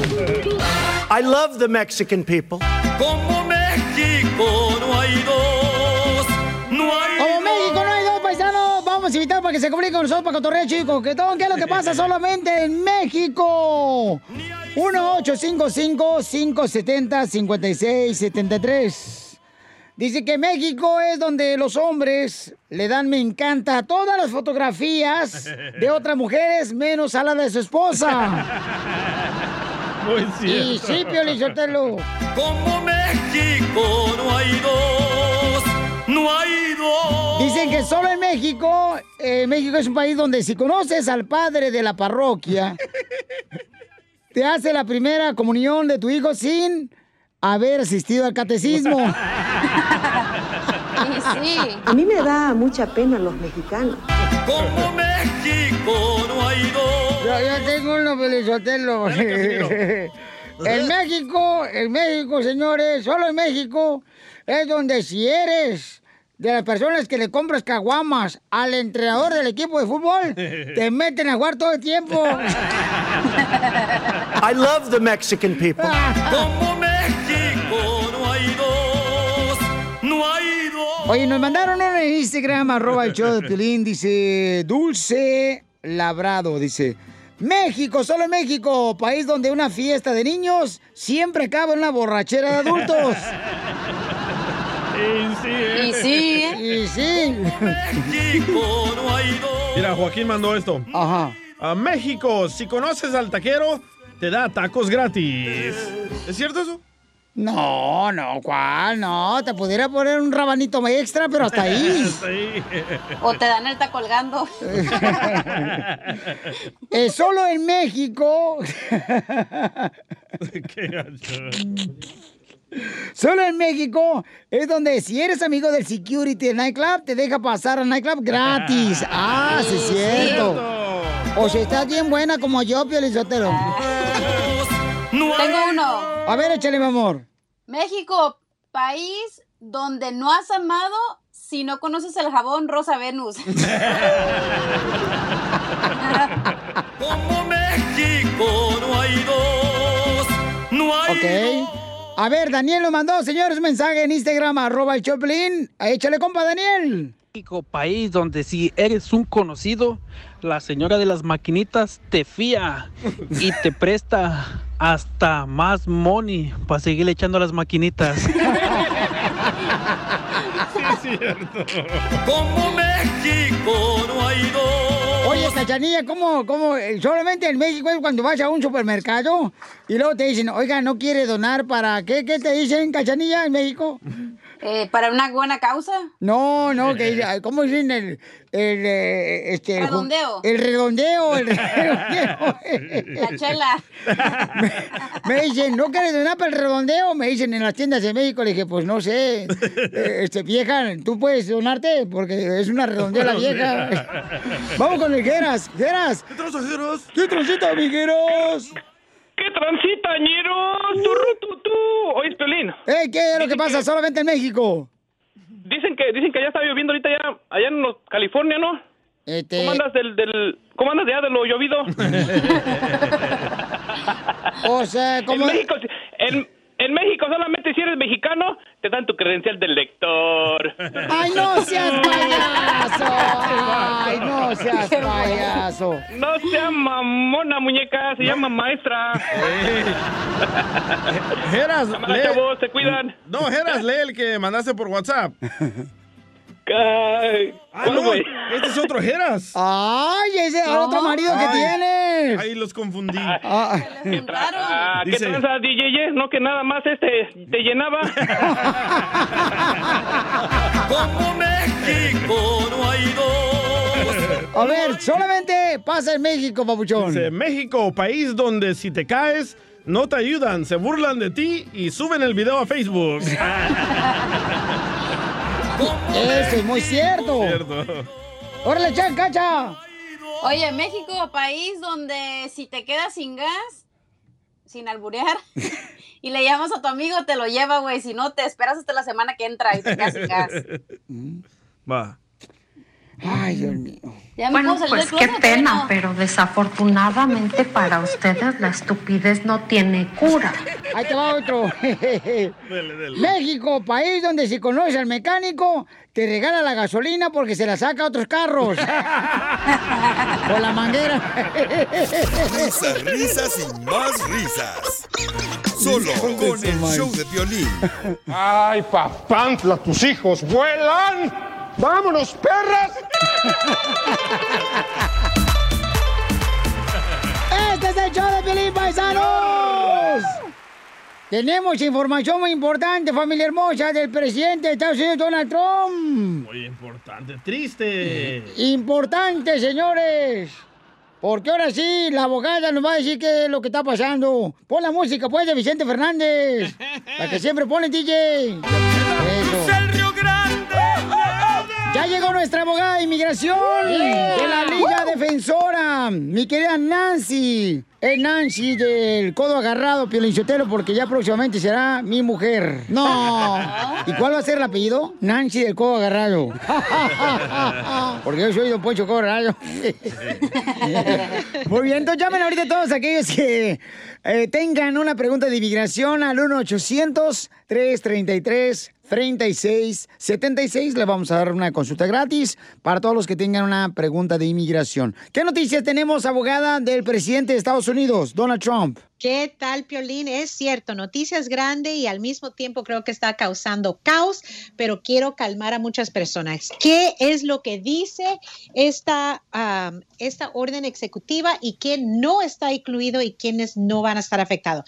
I love the Mexican people. Como México no hay dos, no hay Como México no hay dos paisanos, vamos a invitar para que se comuniquen con nosotros para cotorrear, chicos. ¿Qué, todo, ¿Qué es lo que pasa solamente en México? 1-855-570-5673. Dice que México es donde los hombres le dan me encanta a todas las fotografías de otras mujeres, menos a la de su esposa. Muy Y sí, Piolín Sotelo. Como México no hay dos, no hay dos. Dicen que solo en México, eh, México es un país donde si conoces al padre de la parroquia, te hace la primera comunión de tu hijo sin haber asistido al catecismo. A mí me da mucha pena los mexicanos. Como México no hay dos. Yo, yo tengo uno, Pelizotelo. En México, en México, señores, solo en México es donde si eres de las personas que le compras caguamas al entrenador del equipo de fútbol, te meten a jugar todo el tiempo. I love the Mexican people. Como Oye, nos mandaron uno en Instagram, arroba el show de Piolín, dice Dulce Labrado, dice, México, solo en México, país donde una fiesta de niños siempre acaba en una borrachera de adultos. Y sí, ¿eh? Y sí, ¿eh? Y sí. México no hay dos. Mira, Joaquín mandó esto. Ajá. A México, si conoces al taquero, te da tacos gratis. ¿Es cierto eso? No, no, ¿cuál? No, te pudiera poner un rabanito extra, pero hasta ahí. Hasta ahí. O te dan el está colgando. Eh, solo en México. Qué. Solo en México es donde si eres amigo del security del nightclub, te deja pasar al nightclub gratis. Ah, sí, es cierto. O si estás bien buena como yo, Piolizotero. Tengo uno. A ver, échale, mi amor. México, país donde no has amado si no conoces el jabón Rosa Venus. Como México no hay dos, no hay Ok. A ver, Daniel nos mandó, señores, un mensaje en Instagram, arroba el Choplin. Échale, compa, Daniel. México, país donde si eres un conocido, la señora de las maquinitas te fía y te presta hasta más money para seguirle echando las maquinitas. Sí, es cierto. Como México no hay dos. Oye, Cachanilla, ¿cómo, cómo? Solamente en México es cuando vas a un supermercado y luego te dicen, oiga, ¿no quiere donar para qué? ¿Qué te dicen, Cachanilla, en México? Eh, ¿Para una buena causa? No, no, que ¿cómo dicen el, el eh, este el Redondeo. El redondeo, el redondeo. La chela. Me dicen, ¿no quieres donar para el redondeo? Me dicen en las tiendas de México. Le dije, pues no sé. Eh, Este, vieja, tú puedes donarte porque es una redondea la vieja. Vamos con el Geras. Geras. ¿Qué Geras? ¿Qué trocita, mi Geras? ¿Qué transita, ñeros? Turru, tu, tu. Oye, Pelín. Eh, ¿qué es lo que pasa solamente en México? Dicen que, dicen que ya está lloviendo ahorita ya, allá en los- California, ¿no? Este... ¿Cómo andas del, del, cómo andas de allá de lo llovido? O sea, como... En México, en, en México solamente si eres mexicano, te dan tu credencial del lector. ¡Ay, no seas payaso! ¡Ay, no seas payaso! No sea mamona, muñeca, se llama maestra. Lee- chavos, se cuidan. No, Geras, lee el que mandaste por WhatsApp. Ay, Ah, ¿cuál, no, este es otro Geras. ¡Ay, ese es el otro marido que tienes! Ahí los confundí. Ah, Ah, ¿qué Dice- tranza, DJ? No que nada más este te llenaba. Como México no hay dos. A ver, solamente pasa en México, papuchón. Dice, México, país donde si te caes, no te ayudan, se burlan de ti y suben el video a Facebook. Eso es muy cierto. Cierto. ¡Órale, chan, cacha! Oye, México, país donde si te quedas sin gas, sin alburear, y le llamas a tu amigo, te lo lleva, güey. Si no, te esperas hasta la semana que entra y te quedas sin gas. Va. Ay, Dios mío. Ya me Bueno, puedo salir pues del qué closet, pena, ¿o no? pero desafortunadamente para ustedes la estupidez no tiene cura. Ahí te va otro. México, país donde si conoces al mecánico, te regala la gasolina porque se la saca a otros carros. Con la manguera. Risas, risas y más risas. Solo con el show de violín. ¡Ay, papantla, tus hijos vuelan! ¡Vámonos, perras! ¡Este es el show de Pelín Paisanos! Tenemos información muy importante, familia hermosa, del presidente de Estados Unidos, Donald Trump. Muy importante, triste. Importante, señores. Porque ahora sí, la abogada nos va a decir qué es lo que está pasando. Pon la música, pues, de Vicente Fernández. La que siempre pone DJ. Eso. Ya llegó nuestra abogada de inmigración de la Liga Defensora, mi querida Nancy. Es Nancy del codo agarrado, Piolinchotelo, porque ya próximamente será mi mujer. No. ¿Y cuál va a ser el apellido? Nancy del codo agarrado. Porque yo soy Don Poncho Codo agarrado. Muy bien, entonces llamen ahorita todos aquellos que eh, tengan una pregunta de inmigración al 1-800-333-3676. Le vamos a dar una consulta gratis para todos los que tengan una pregunta de inmigración. ¿Qué noticias tenemos, abogada del presidente de Estados Unidos, Donald Trump? ¿Qué tal, Piolín? Es cierto, noticias grande y al mismo tiempo creo que está causando caos, pero quiero calmar a muchas personas. ¿Qué es lo que dice esta, am, esta orden ejecutiva y qué no está incluido y quiénes no van a estar afectados?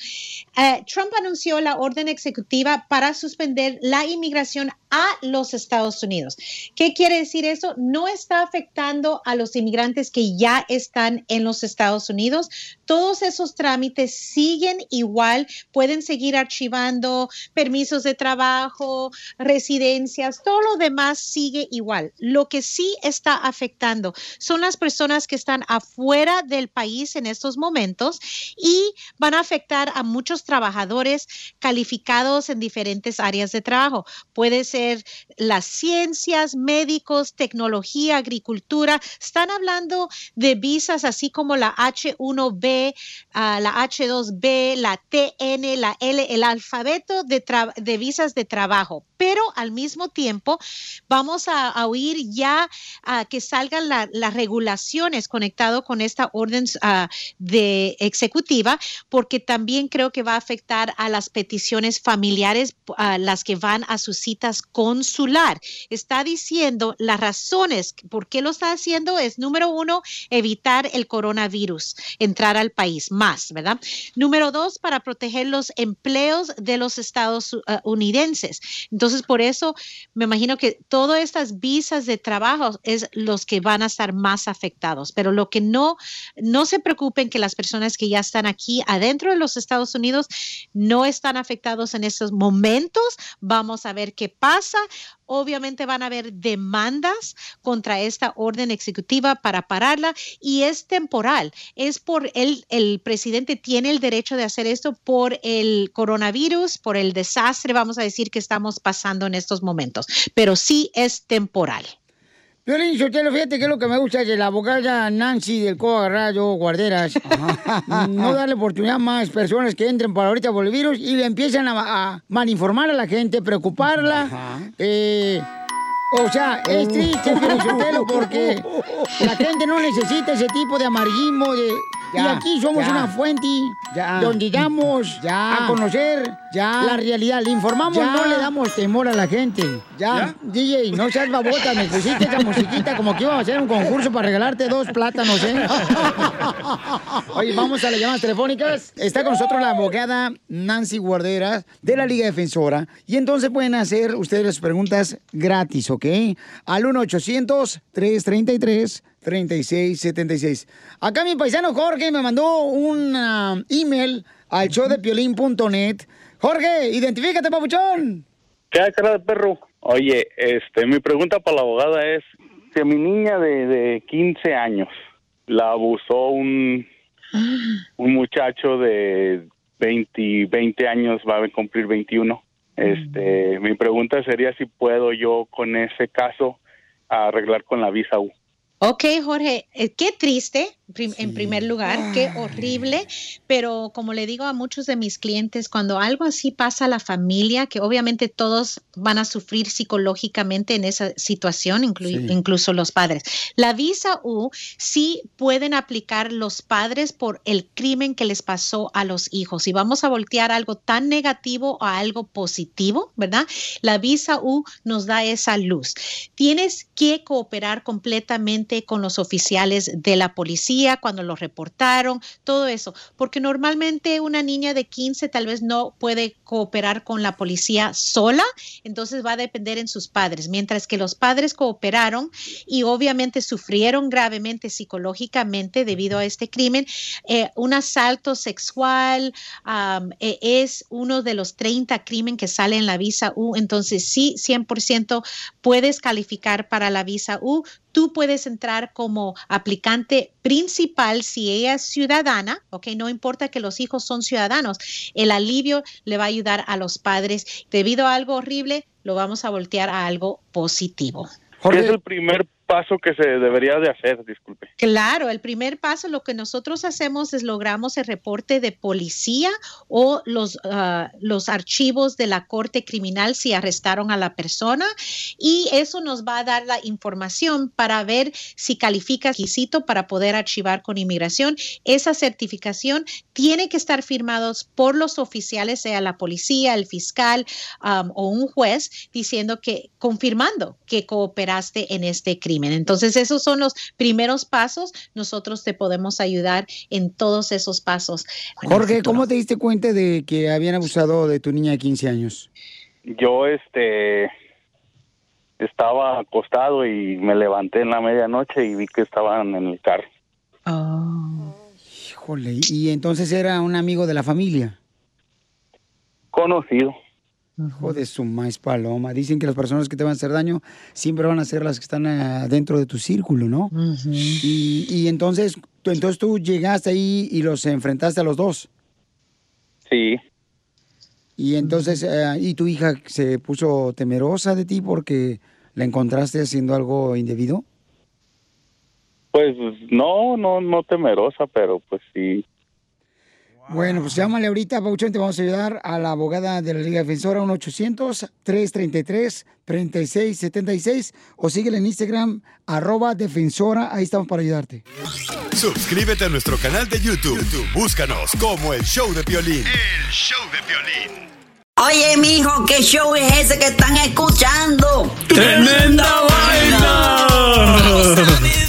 Eh, Trump anunció la orden ejecutiva para suspender la inmigración a los Estados Unidos. ¿Qué quiere decir eso? No está afectando a los inmigrantes que ya están en los Estados Unidos. Todos esos trámites siguen igual, pueden seguir archivando permisos de trabajo, residencias, todo lo demás sigue igual. Lo que sí está afectando son las personas que están afuera del país en estos momentos y van a afectar a muchos trabajadores calificados en diferentes áreas de trabajo. Puede ser las ciencias, médicos, tecnología, agricultura. Están hablando de visas así como la H1B, ah, la H2B, la TN, la L, el alfabeto de, visas de trabajo. Pero al mismo tiempo vamos a, a oír ya ah, que salgan la- las regulaciones conectado con esta orden ah, de ejecutiva, porque también creo que va a afectar a las peticiones familiares, a las que van a sus citas consular. Está diciendo las razones por qué lo está haciendo es número uno, evitar el coronavirus, entrar al país más, ¿verdad? Número dos, para proteger los empleos de los estadounidenses. Entonces, Entonces, por eso me imagino que todas estas visas de trabajo es los que van a estar más afectados. Pero lo que no, no se preocupen que las personas que ya están aquí adentro de los Estados Unidos no están afectados en estos momentos. Vamos a ver qué pasa. Obviamente van a haber demandas contra esta orden ejecutiva para pararla y es temporal. Es por el, el presidente tiene el derecho de hacer esto por el coronavirus, por el desastre, vamos a decir, que estamos pasando en estos momentos, pero sí es temporal. Violín Sotelo, fíjate que es lo que me gusta de la abogada Nancy del Coa Rayo Guarderas. no darle oportunidad a más personas que entren para ahorita por el virus y le empiezan a, a malinformar a la gente, preocuparla. Eh, o sea, es triste, Sotelo, porque la gente no necesita ese tipo de amarillismo. De, y Ya, aquí somos ya. una fuente Ya. donde damos a conocer la realidad. Le informamos, no le damos temor a la gente. Ya, DJ, no seas babota, me pusiste esa musiquita como que íbamos a hacer un concurso para regalarte dos plátanos, ¿eh? Oye, vamos a las llamadas telefónicas. Está con nosotros la abogada Nancy Guarderas de la Liga Defensora. Y entonces pueden hacer ustedes las preguntas gratis, ¿ok? Al 1-800-333-3676. Acá mi paisano Jorge me mandó un ah, email al showdepiolín.net. Jorge, identifícate, papuchón. ¿Qué hay, cara de perro? Oye, este, mi pregunta para la abogada es, si a mi niña de, de 15 años la abusó un, un muchacho de 20, 20 años, va a cumplir 21, este, mi pregunta sería si puedo yo con ese caso arreglar con la visa U. Ok, Jorge, eh, qué triste, prim- en primer lugar, qué horrible, pero como le digo a muchos de mis clientes, cuando algo así pasa a la familia, que obviamente todos van a sufrir psicológicamente en esa situación, inclu- Sí. incluso los padres. La visa U sí pueden aplicar los padres por el crimen que les pasó a los hijos. Y vamos a voltear algo tan negativo a algo positivo, ¿verdad? La visa U nos da esa luz. Tienes que cooperar completamente con los oficiales de la policía cuando lo reportaron, todo eso, porque normalmente una niña de 15 tal vez no puede cooperar con la policía sola, entonces va a depender en sus padres, mientras que los padres cooperaron y obviamente sufrieron gravemente psicológicamente debido a este crimen. Eh, un asalto sexual eh, es uno de los 30 crímenes que sale en la visa U, entonces sí, 100% puedes calificar para la visa U. Tú puedes entrar como aplicante principal si ella es ciudadana, ¿ok? No importa que los hijos son ciudadanos, el alivio le va a ayudar a los padres. Debido a algo horrible, lo vamos a voltear a algo positivo. ¿Qué es el primer paso que se debería de hacer? Disculpe. Claro, el primer paso, lo que nosotros hacemos es logramos el reporte de policía o los, ah, los archivos de la corte criminal si arrestaron a la persona y eso nos va a dar la información para ver si califica requisito para poder archivar con inmigración. Esa certificación tiene que estar firmados por los oficiales, sea la policía, el fiscal o un juez, diciendo que confirmando que cooperaste en este crimen. Entonces, esos son los primeros pasos. Nosotros te podemos ayudar en todos esos pasos. Jorge, ¿cómo te diste cuenta de que habían abusado de tu niña de 15 años? Yo, este, estaba acostado y me levanté en la medianoche y vi que estaban en el carro. Híjole, y entonces era un amigo de la familia. Conocido. Hijo de su maíz paloma. Dicen que las personas que te van a hacer daño siempre van a ser las que están ah, dentro de tu círculo, ¿no? y, y entonces, tú, entonces tú llegaste ahí y los enfrentaste a los dos. Sí. Y entonces, eh, ¿y tu hija se puso temerosa de ti porque la encontraste haciendo algo indebido? Pues no, no, no temerosa, pero pues sí. Bueno, pues llámale ahorita, Pauchón, te vamos a ayudar a la abogada de la Liga Defensora, 1-800-333-3676, o síguele en Instagram, arroba defensora, ahí estamos para ayudarte. Suscríbete a nuestro canal de YouTube. YouTube, Búscanos como el show de violín. El show de violín. Oye, mijo, ¿qué show es ese que están escuchando? ¡Tremenda vaina!